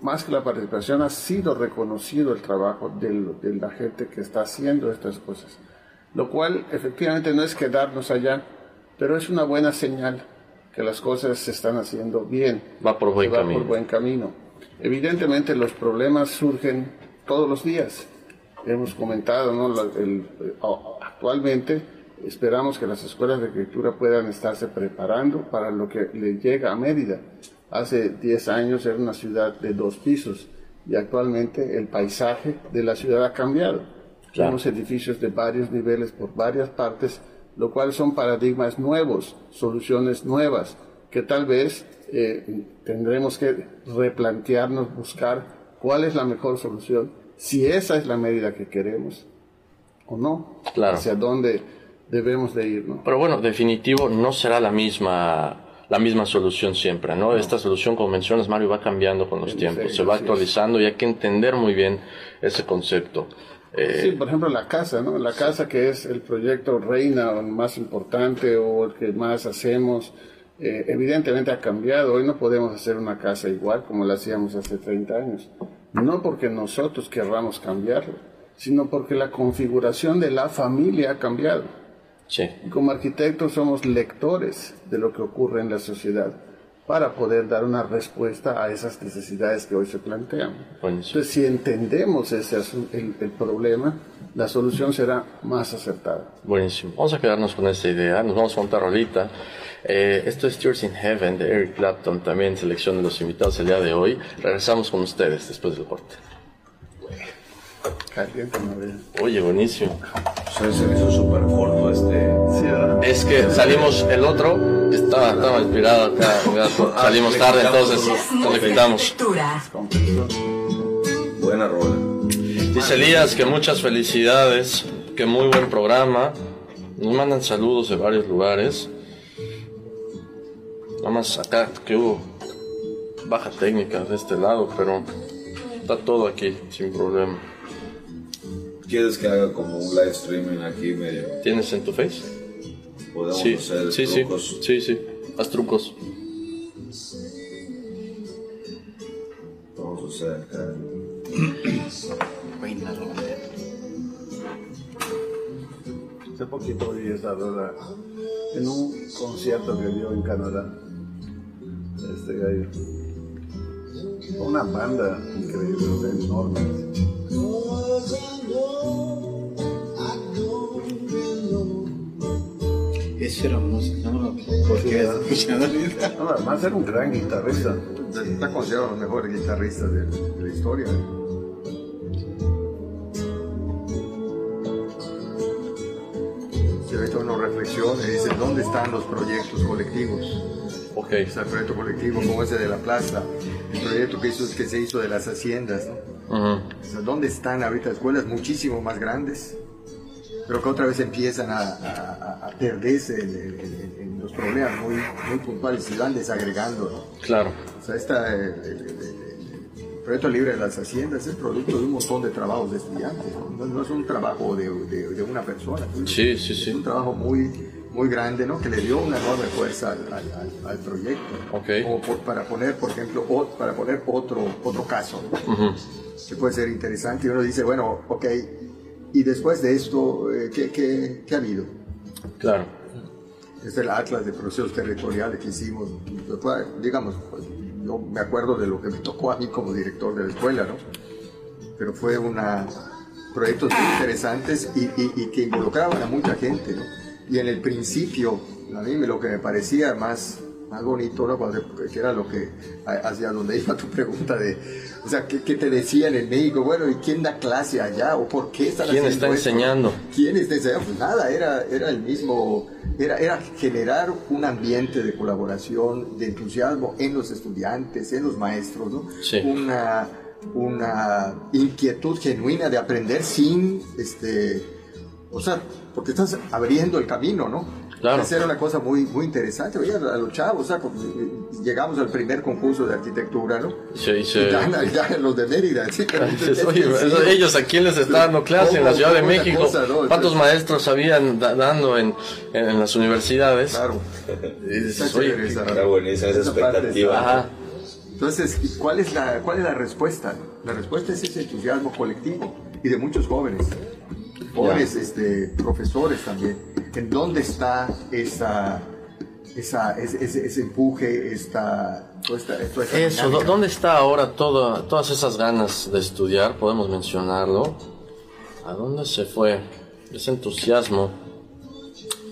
más que la participación, ha sido reconocido el trabajo de la gente que está haciendo estas cosas. Lo cual efectivamente no es quedarnos allá, pero es una buena señal que las cosas se están haciendo bien. Va por buen va camino. por buen camino. Evidentemente los problemas surgen todos los días. Hemos comentado, ¿no? La- el- eh, actualmente esperamos que las escuelas de arquitectura puedan estarse preparando para lo que le llega a Mérida. Hace 10 años era una ciudad de dos pisos y actualmente el paisaje de la ciudad ha cambiado. Claro. Tenemos edificios de varios niveles por varias partes, lo cual son paradigmas nuevos, soluciones nuevas, que tal vez eh, tendremos que replantearnos, buscar cuál es la mejor solución, si esa es la medida que queremos o no, Claro. hacia dónde debemos de ir. ¿no? Pero bueno, definitivo no será la misma la misma solución siempre, ¿no? Esta solución, como mencionas, Mario, va cambiando con los En tiempos, se va es. actualizando y hay que entender muy bien ese concepto. Eh, Sí, por ejemplo, la casa, ¿no? La casa que es el proyecto reina o el más importante o el que más hacemos, eh, evidentemente ha cambiado. Hoy no podemos hacer una casa igual como la hacíamos hace 30 años. No porque nosotros querramos cambiarlo, sino porque la configuración de la familia ha cambiado. Sí, Y como arquitectos somos lectores de lo que ocurre en la sociedad para poder dar una respuesta a esas necesidades que hoy se plantean. Entonces, si entendemos ese el, el problema, la solución será más acertada. Buenísimo. Vamos a quedarnos con esta idea. Nos vamos a montar rolita. Eh, esto es Tears in Heaven de Eric Clapton, también selección de los invitados el día de hoy. Regresamos con ustedes después del corte. Caliente. Oye, buenísimo. Se hizo súper corto este. Sí, ¿verdad? Es que salimos el otro, estaba, estaba inspirado acá, gato. salimos tarde, entonces Música le quitamos. Arquitectura. Buena rola. Dice Elías que muchas felicidades, que muy buen programa. Nos mandan saludos de varios lugares. Nada más acá que hubo baja técnica de este lado, pero está todo aquí sin problema. ¿Quieres que haga como un live streaming aquí medio? ¿Tienes en tu face? Podemos Sí, hacer sí, sí, trucos. sí, sí. Haz trucos. Vamos a hacer acá. Hace poquito vi esa rola en un concierto que dio en Canadá. Este gallo. Una banda increíble, enorme. Eso era música, ¿no? Porque escuchando ahorita. No, además era un gran guitarrista. Está considerado los mejores guitarristas de, de la historia. Si ahorita uno reflexiona y dice, ¿dónde están los proyectos colectivos? Ok. Está el proyecto colectivo como ese de la plaza, el proyecto que, hizo, que se hizo de las haciendas, ¿no? Ujú. O sea, ¿Dónde están ahorita escuelas muchísimo más grandes? Pero que otra vez empiezan a, a- a- perderse en, en- en- en los problemas muy, muy puntuales y van desagregando. ¿no? Claro. O sea, esta, el, el- el- el proyecto libre de las haciendas es producto de un montón de trabajos de estudiantes. No, no es un trabajo de, de- de una persona. Sí, sí, Es sí. un trabajo muy, muy grande, ¿no? Que le dio una enorme fuerza al, al- al- al proyecto. Ok. Como por- para poner, por ejemplo, o- para poner otro, otro caso, ¿no? que puede ser interesante. Y uno dice, bueno, ok, y después de esto, eh, ¿qué, qué, qué ha habido? Claro. Es el Atlas de Procesos Territoriales que hicimos. Digamos, pues, yo me acuerdo de lo que me tocó a mí como director de la escuela, ¿no? Pero fue una proyectos muy interesantes y, y- y que involucraban a mucha gente, ¿no? Y en el principio, a mí lo que me parecía más, más bonito, ¿no? Cuando, que era lo que, hacia donde iba tu pregunta de, o sea, ¿qué, qué te decían en México? Bueno, ¿y quién da clase allá? ¿O por qué están ¿Quién está esto? enseñando? ¿Quién está enseñando? Pues nada, era, era el mismo, era, era generar un ambiente de colaboración, de entusiasmo en los estudiantes, en los maestros, ¿no? Sí. Una, una inquietud genuina de aprender sin, este, o sea, porque estás abriendo el camino, ¿no? Claro. Esa era una cosa muy, muy interesante. Oye, a los chavos, o sea, como, llegamos al primer concurso de arquitectura, ¿no? Sí, sí. Y ya, ya los de Mérida, sí, pero Dices, Oye, ellos a quién les está dando clase en la Ciudad de. México, Cosa, ¿no? cuántos maestros habían da- dando en, en, las universidades. Claro. Y dices, oye, esa- Está buenísima esa expectativa. ajá, Entonces, ¿y ¿cuál es, la, ¿cuál es la respuesta? La respuesta es ese entusiasmo colectivo y de muchos jóvenes. Jóvenes este, profesores también. ¿En dónde está esa, esa, ese, ese- ese empuje, esta, toda esta, toda esta Eso, ¿dó- dinámica? ¿dónde está ahora todo, todas esas ganas de estudiar? Podemos mencionarlo. ¿A dónde se fue ese entusiasmo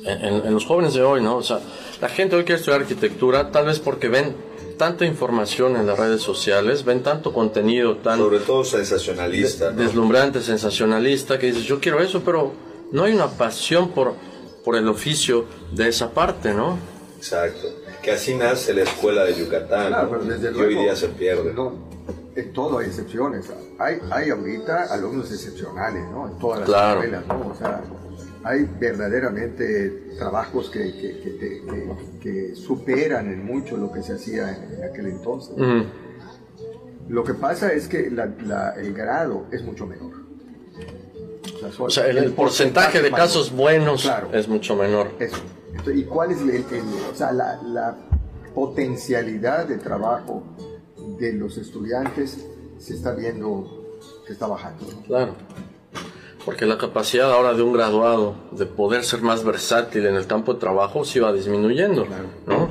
en, en- en los jóvenes de hoy, no? O sea, la gente hoy quiere estudiar arquitectura, tal vez porque ven tanta información en las redes sociales, ven tanto contenido tan Sobre todo sensacionalista. ¿no? deslumbrante, sensacionalista, que dices, yo quiero eso, pero no hay una pasión por, por el oficio de esa parte, ¿no? Exacto. Que así nace la escuela de Yucatán. Claro, ¿no? pero desde y luego, hoy día se pierde. no, en todo hay excepciones. Hay, hay ahorita alumnos excepcionales, ¿no? En todas las Claro. escuelas, ¿no? O sea, hay verdaderamente trabajos que, que, que, que- superan en mucho lo que se hacía en, en aquel entonces. Ujú. Lo que pasa es que la- la- el grado es mucho menor. O sea, O sea, el, el porcentaje de mayor. casos buenos Claro. es mucho menor. Eso. Entonces, ¿Y cuál es el- el- o sea, la, la potencialidad de trabajo de los estudiantes se está viendo que está bajando? ¿no? Claro. Porque la capacidad ahora de un graduado de poder ser más versátil en el campo de trabajo sí va disminuyendo, Claro. ¿no?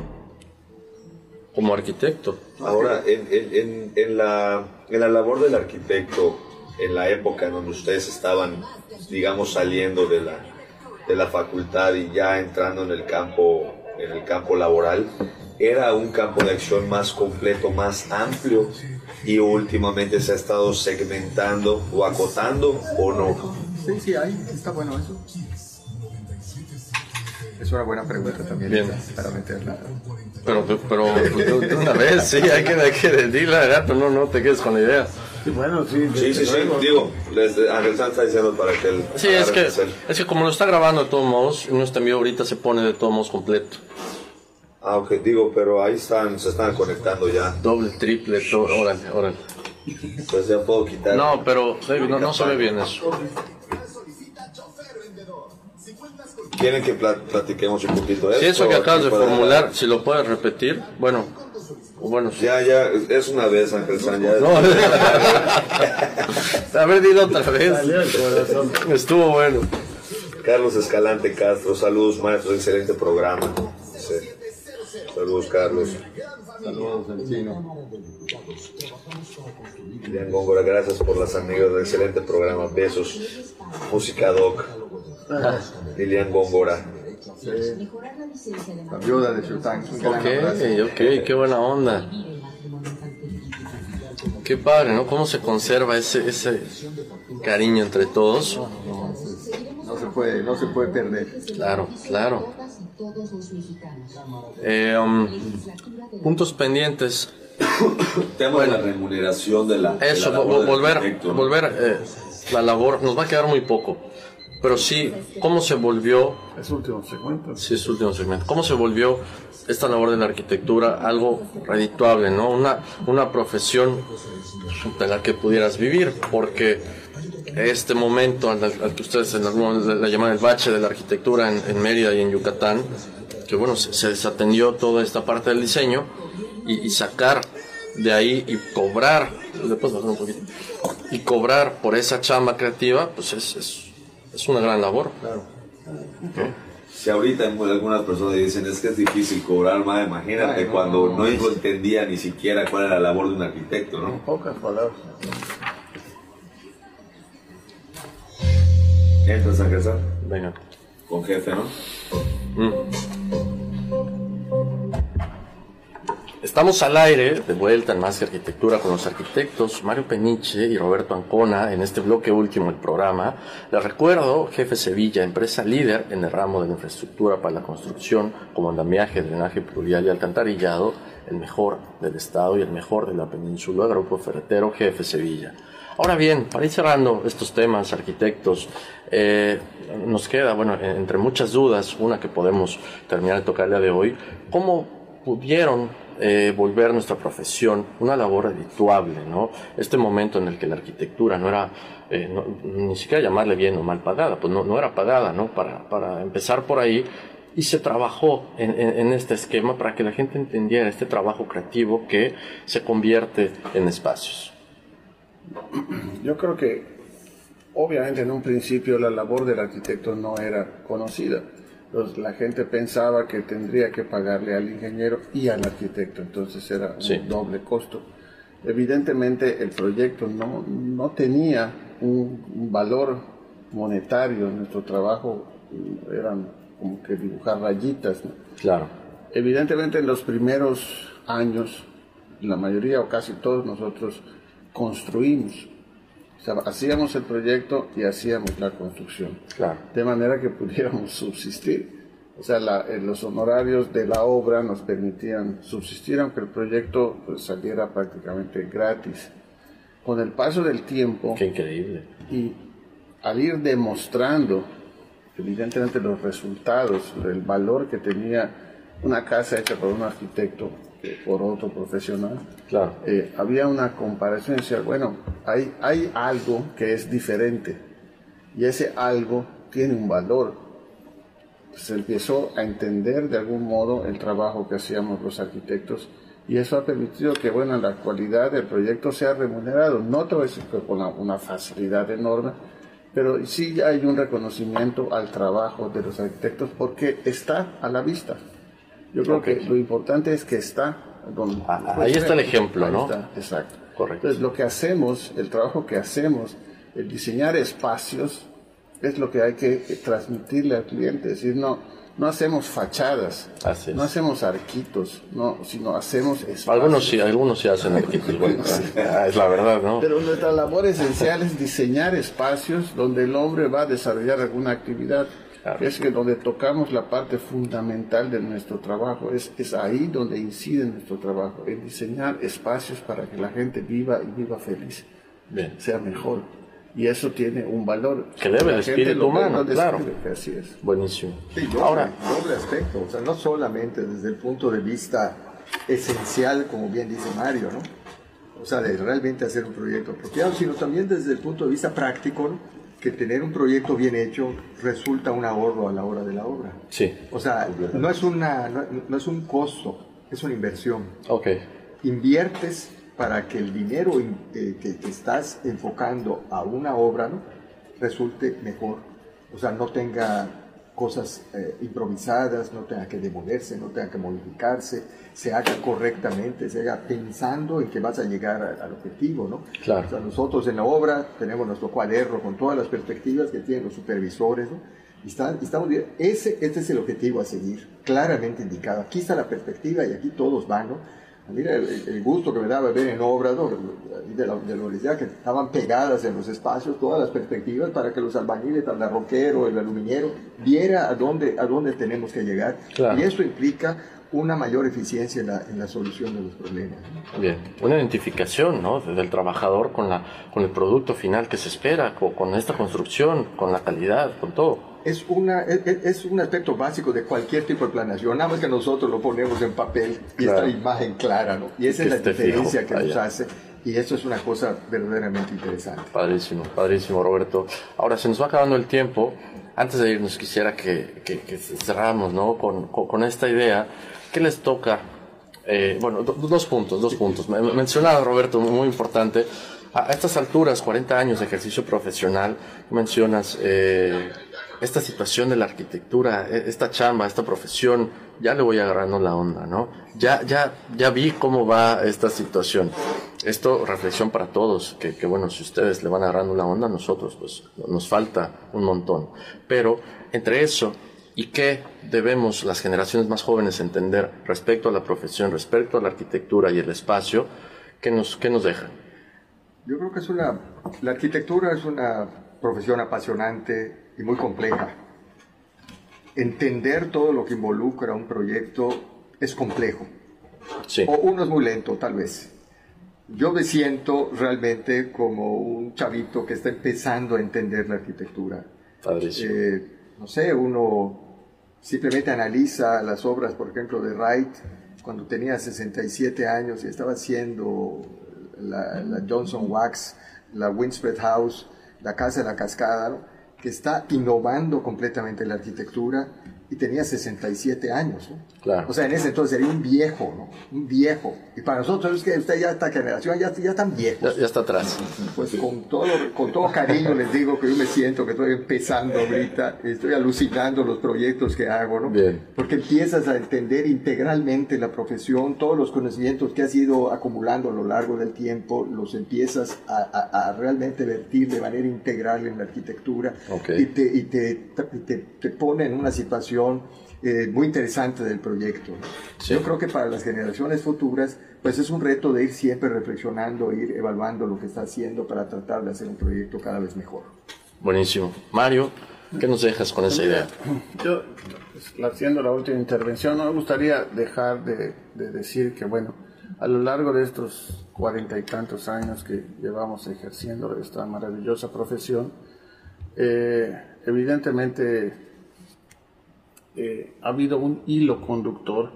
Como arquitecto. Ahora, en, en- en- en la, en la labor del arquitecto, en la época en donde ustedes estaban, digamos, saliendo de la, de la facultad y ya entrando en el campo, en el campo laboral, era un campo de acción más completo, más amplio y últimamente se ha estado segmentando o acotando o no. Sí, sí, hay. Está bueno eso. Es una buena pregunta también Bien. para meterla. Pero, pero de, de una vez, sí, hay que, hay que decirle al gato, no, no te quedes con la idea. Sí, bueno, sí, Sí, sí, sí, digo, les, Ángel Sanz está diciendo para que él... Sí, es que, es que como lo está grabando de todos modos, nuestro envío ahorita se pone de todos modos completo. Ah, ok, digo, pero ahí están, se están conectando ya. Doble, triple, todo, órale, órale. Pues ya puedo quitar. No, pero David, no, no se ve bien eso. ¿Quieren que pla- platiquemos un poquito de Si esto? eso que acabas de formular, si lo puedes repetir, bueno, bueno, sí. Ya, ya, es una vez, Ángel San, ya. No, a ver, dilo otra vez. Estuvo bueno. Carlos Escalante Castro, saludos maestro, excelente programa. Sí. Saludos, Carlos. Sí, ¿no? Lilian Góngora, gracias por las anécdotas, excelente programa. Besos. Música Doc. Lilian Góngora. La viuda de gran Ok, ok, qué buena onda. Qué padre, ¿no? Cómo se conserva ese, ese cariño entre todos. No se puede, no se puede perder. Claro, claro. Eh, um, puntos pendientes. Tema de la remuneración de la. Eso, vo- vo- volver, volver eh, la labor, nos va a quedar muy poco. Pero sí, ¿cómo se volvió Es último segmento. Sí, es último segmento. ¿Cómo se volvió esta labor de la arquitectura algo redituable, ¿no? Una, una profesión de la que pudieras vivir, porque este momento al, al que ustedes en algún le llaman el bache de la arquitectura en, en Mérida y en Yucatán, que bueno, se, se desatendió toda esta parte del diseño y, y sacar de ahí y cobrar, bajar un poquito, y cobrar por esa chamba creativa, pues es, es, es una gran labor. Si ahorita algunas personas dicen es que es difícil cobrar más, imagínate Ay, no, cuando no, no, no. entendía ni siquiera cuál era la labor de un arquitecto, ¿no? Pocas palabras. Entras a casa Venga. con jefe, ¿no? Estamos al aire, de vuelta en Más Arquitectura con los arquitectos Mario Peniche y Roberto Ancona en este bloque último del programa. Les recuerdo, Jefe Sevilla, empresa líder en el ramo de la infraestructura para la construcción, como andamiaje, drenaje pluvial y alcantarillado, el mejor del Estado y el mejor de la península, Grupo Ferretero GF Sevilla. Ahora bien, para ir cerrando estos temas, arquitectos, eh, nos queda, bueno, entre muchas dudas, una que podemos terminar de tocar el día de hoy, ¿cómo pudieron eh, volver nuestra profesión una labor habituable, ¿no? Este momento en el que la arquitectura no era, eh, ni siquiera llamarle bien o mal pagada, pues no, no era pagada, ¿no? Para, para empezar por ahí, y se trabajó en, este esquema para que la gente entendiera este trabajo creativo que se convierte en espacios. Yo creo que obviamente en un principio la labor del arquitecto no era conocida. Entonces, la gente pensaba que tendría que pagarle al ingeniero y al arquitecto, entonces era un doble costo. Evidentemente el proyecto no, no tenía un, valor monetario, nuestro trabajo eran como que dibujar rayitas. Claro. Evidentemente en los primeros años, la mayoría o casi todos nosotros construimos. O sea, hacíamos el proyecto y hacíamos la construcción. Claro. De manera que pudiéramos subsistir. O sea, eh, los honorarios de la obra nos permitían subsistir, aunque el proyecto pues, saliera prácticamente gratis. Con el paso del tiempo. Qué increíble. Y al ir demostrando, evidentemente, los resultados, el valor que tenía una casa hecha por un arquitecto, por otro profesional, claro. Eh, había una comparación, decía, bueno, hay, hay algo que es diferente y ese algo tiene un valor. Se empezó a entender de algún modo el trabajo que hacíamos los arquitectos y eso ha permitido que, bueno, la actualidad del proyecto sea remunerado. No todo es con una facilidad enorme, pero sí hay un reconocimiento al trabajo de los arquitectos porque está a la vista. Yo creo que lo importante es que está donde... Ah, ahí está el ejemplo, ¿no? exacto. Correcto. Entonces, lo que hacemos, el trabajo que hacemos, el diseñar espacios, es lo que hay que transmitirle al cliente. Es decir, no, no hacemos fachadas, no hacemos arquitos, no, sino hacemos espacios. Algunos sí, algunos sí hacen arquitos, bueno, ah, es la verdad, ¿no? Pero nuestra labor esencial es diseñar espacios donde el hombre va a desarrollar alguna actividad. Es que donde tocamos la parte fundamental de nuestro trabajo, es, es ahí donde incide nuestro trabajo, en diseñar espacios para que la gente viva y viva feliz, sea mejor. Y eso tiene un valor. Que debe el espíritu humano, claro. así es. Buenísimo. Ahora, doble aspecto, o sea, no solamente desde el punto de vista esencial, como bien dice Mario, ¿no? O sea, de realmente hacer un proyecto apropiado, sino también desde el punto de vista práctico, ¿no? Que tener un proyecto bien hecho resulta un ahorro a la hora de la obra. Sí. O sea, no es, una, no, es un costo, es una inversión. Ok. Inviertes para que el dinero eh, que, que, estás enfocando a una obra ¿no? resulte mejor. O sea, no tenga cosas eh, improvisadas, no tenga que demolerse, no tenga que modificarse, se haga correctamente, se haga pensando en que vas a llegar al objetivo, ¿no? Claro. O sea, nosotros en la obra tenemos nuestro cuaderno con todas las perspectivas que tienen los supervisores, ¿no? Y, estamos bien, ese, este es el objetivo a seguir, claramente indicado. Aquí está la perspectiva y aquí todos van, ¿no? Mira el, gusto que me daba ver en obras de, la, de la universidad que estaban pegadas en los espacios todas las perspectivas para que los albañiles, el arroquero, el aluminero, viera a dónde, a dónde tenemos que llegar. Y eso implica una mayor eficiencia en la, en la solución de los problemas. Bien, una identificación ¿no? del trabajador con, la, con el producto final que se espera, con, con esta construcción, con la calidad, con todo es, una, es, un aspecto básico de cualquier tipo de planeación, nada más que nosotros lo ponemos en papel y esta imagen clara, ¿no? Y esa es la diferencia que nos hace. Y eso es una cosa verdaderamente interesante. Padrísimo, padrísimo, Roberto. Ahora, se nos va acabando el tiempo. Antes de irnos, quisiera que, que, cerramos ¿no? con, con, esta idea. ¿Qué les toca? Eh, bueno, dos puntos, dos puntos. Mencionaba Roberto, muy importante. A estas alturas, 40 años de ejercicio profesional, mencionas eh, esta situación de la arquitectura, e, esta chamba, esta profesión, ya le voy agarrando la onda, ¿no? Ya, ya, ya vi cómo va esta situación. Esto, reflexión para todos, que, que bueno, si ustedes le van agarrando la onda, nosotros, pues, nos falta un montón. Pero, entre eso y qué debemos las generaciones más jóvenes entender respecto a la profesión, respecto a la arquitectura y el espacio, ¿qué nos, qué nos deja? Yo creo que es una, la arquitectura es una profesión apasionante, y muy compleja. Entender todo lo que involucra un proyecto es complejo. O uno es muy lento, tal vez. Yo me siento realmente como un chavito que está empezando a entender la arquitectura. Eh, no sé, uno simplemente analiza las obras, por ejemplo, de Wright, cuando tenía 67 años y estaba haciendo la, Johnson Wax, la Windspread House, la Casa de la Cascada, que está innovando completamente la arquitectura y tenía 67 años. Claro. O sea, en ese entonces sería un viejo, ¿no? Un viejo. Y para nosotros es que usted ya esta generación ya, ya están viejos. Ya, está atrás. Pues con todo, con todo cariño les digo que yo me siento que estoy empezando ahorita, estoy alucinando los proyectos que hago, ¿no? Bien. Porque empiezas a entender integralmente la profesión, todos los conocimientos que has ido acumulando a lo largo del tiempo, los empiezas a, a, realmente vertir de manera integral en la arquitectura y, te, y te, te, te pone en una situación eh, muy interesante del proyecto. Yo creo que para las generaciones futuras, pues es un reto de ir siempre reflexionando, ir evaluando lo que está haciendo para tratar de hacer un proyecto cada vez mejor. Buenísimo. Mario, ¿qué nos dejas con esa idea? Yo, pues, haciendo la última intervención, no me gustaría dejar de, decir que, bueno, a lo largo de estos cuarenta y tantos años que llevamos ejerciendo esta maravillosa profesión, eh, evidentemente eh, ha habido un hilo conductor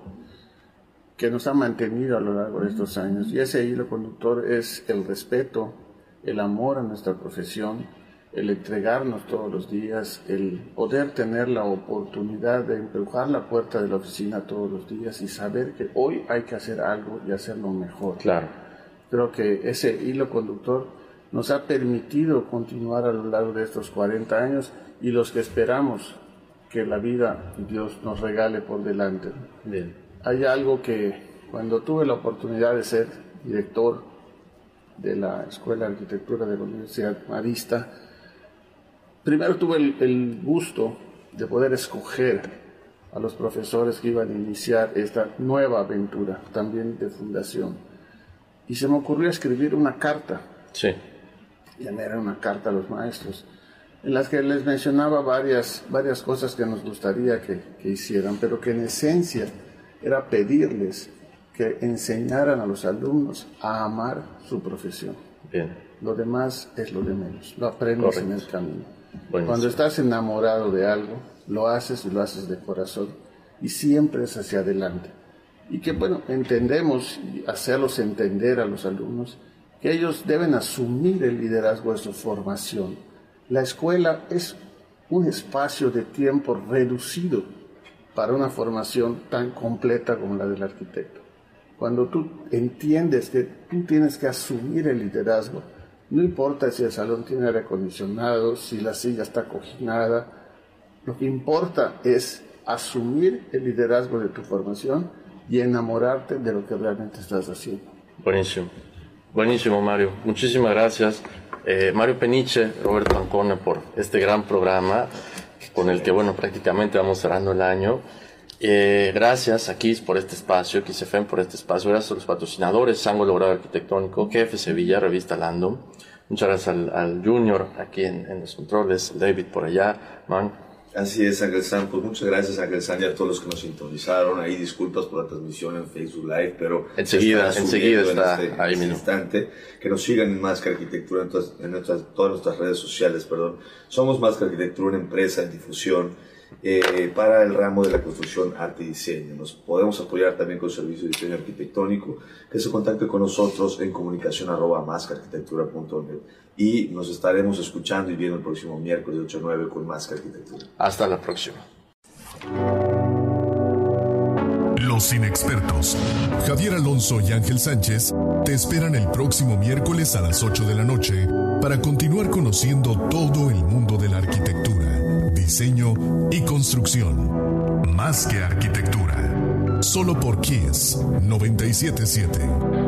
que nos ha mantenido a lo largo de estos años. Y ese hilo conductor es el respeto, el amor a nuestra profesión, el entregarnos todos los días, el poder tener la oportunidad de empujar la puerta de la oficina todos los días y saber que hoy hay que hacer algo y hacerlo mejor. Claro. Creo que ese hilo conductor nos ha permitido continuar a lo largo de estos 40 años y los que esperamos que la vida Dios nos regale por delante. Bien. Hay algo que cuando tuve la oportunidad de ser director de la Escuela de Arquitectura de la Universidad Marista, primero tuve el, gusto de poder escoger a los profesores que iban a iniciar esta nueva aventura, también de fundación. Y se me ocurrió escribir una carta. Sí. Y era una carta a los maestros en las que les mencionaba varias, varias cosas que nos gustaría que, que hicieran, pero que en esencia era pedirles que enseñaran a los alumnos a amar su profesión. Bien. Lo demás es lo de menos, lo aprendes en el camino. Cuando estás enamorado de algo, lo haces y lo haces de corazón y siempre es hacia adelante. Y que bueno, entendemos y hacerlos entender a los alumnos que ellos deben asumir el liderazgo de su formación la escuela es un espacio de tiempo reducido para una formación tan completa como la del arquitecto. Cuando tú entiendes que tú tienes que asumir el liderazgo, no importa si el salón tiene aire acondicionado, si la silla está cojinada, lo que importa es asumir el liderazgo de tu formación y enamorarte de lo que realmente estás haciendo. Buenísimo, buenísimo Mario, muchísimas gracias. Eh, Mario Peniche, Roberto Ancona por este gran programa con el que, bueno, prácticamente vamos cerrando el año. Eh, gracias a Kiss por este espacio, XFM por este espacio, gracias a los patrocinadores, Sango Logrado Arquitectónico, KF Sevilla, Revista Lando. Muchas gracias al, Junior aquí en, los controles, David por allá, man. Así es, Ángel San. Pues muchas gracias, Ángel San, y a todos los que nos sintonizaron. Ahí disculpas por la transmisión en Facebook Live, pero enseguida, enseguida está en este, ahí mismo. instante. Que nos sigan en Más Arquitectura, en, todas, en nuestras, todas nuestras redes sociales, perdón. Somos Más Arquitectura, una empresa en difusión eh, para el ramo de la construcción, arte y diseño. Nos podemos apoyar también con servicio de diseño arquitectónico, que se contacte con nosotros en comunicación arroba y nos estaremos escuchando y viendo el próximo miércoles 8 9 con más arquitectura. Hasta la próxima. Los inexpertos, Javier Alonso y Ángel Sánchez, te esperan el próximo miércoles a las 8 de la noche para continuar conociendo todo el mundo de la arquitectura, diseño y construcción. Más que arquitectura. Solo por Kies 977.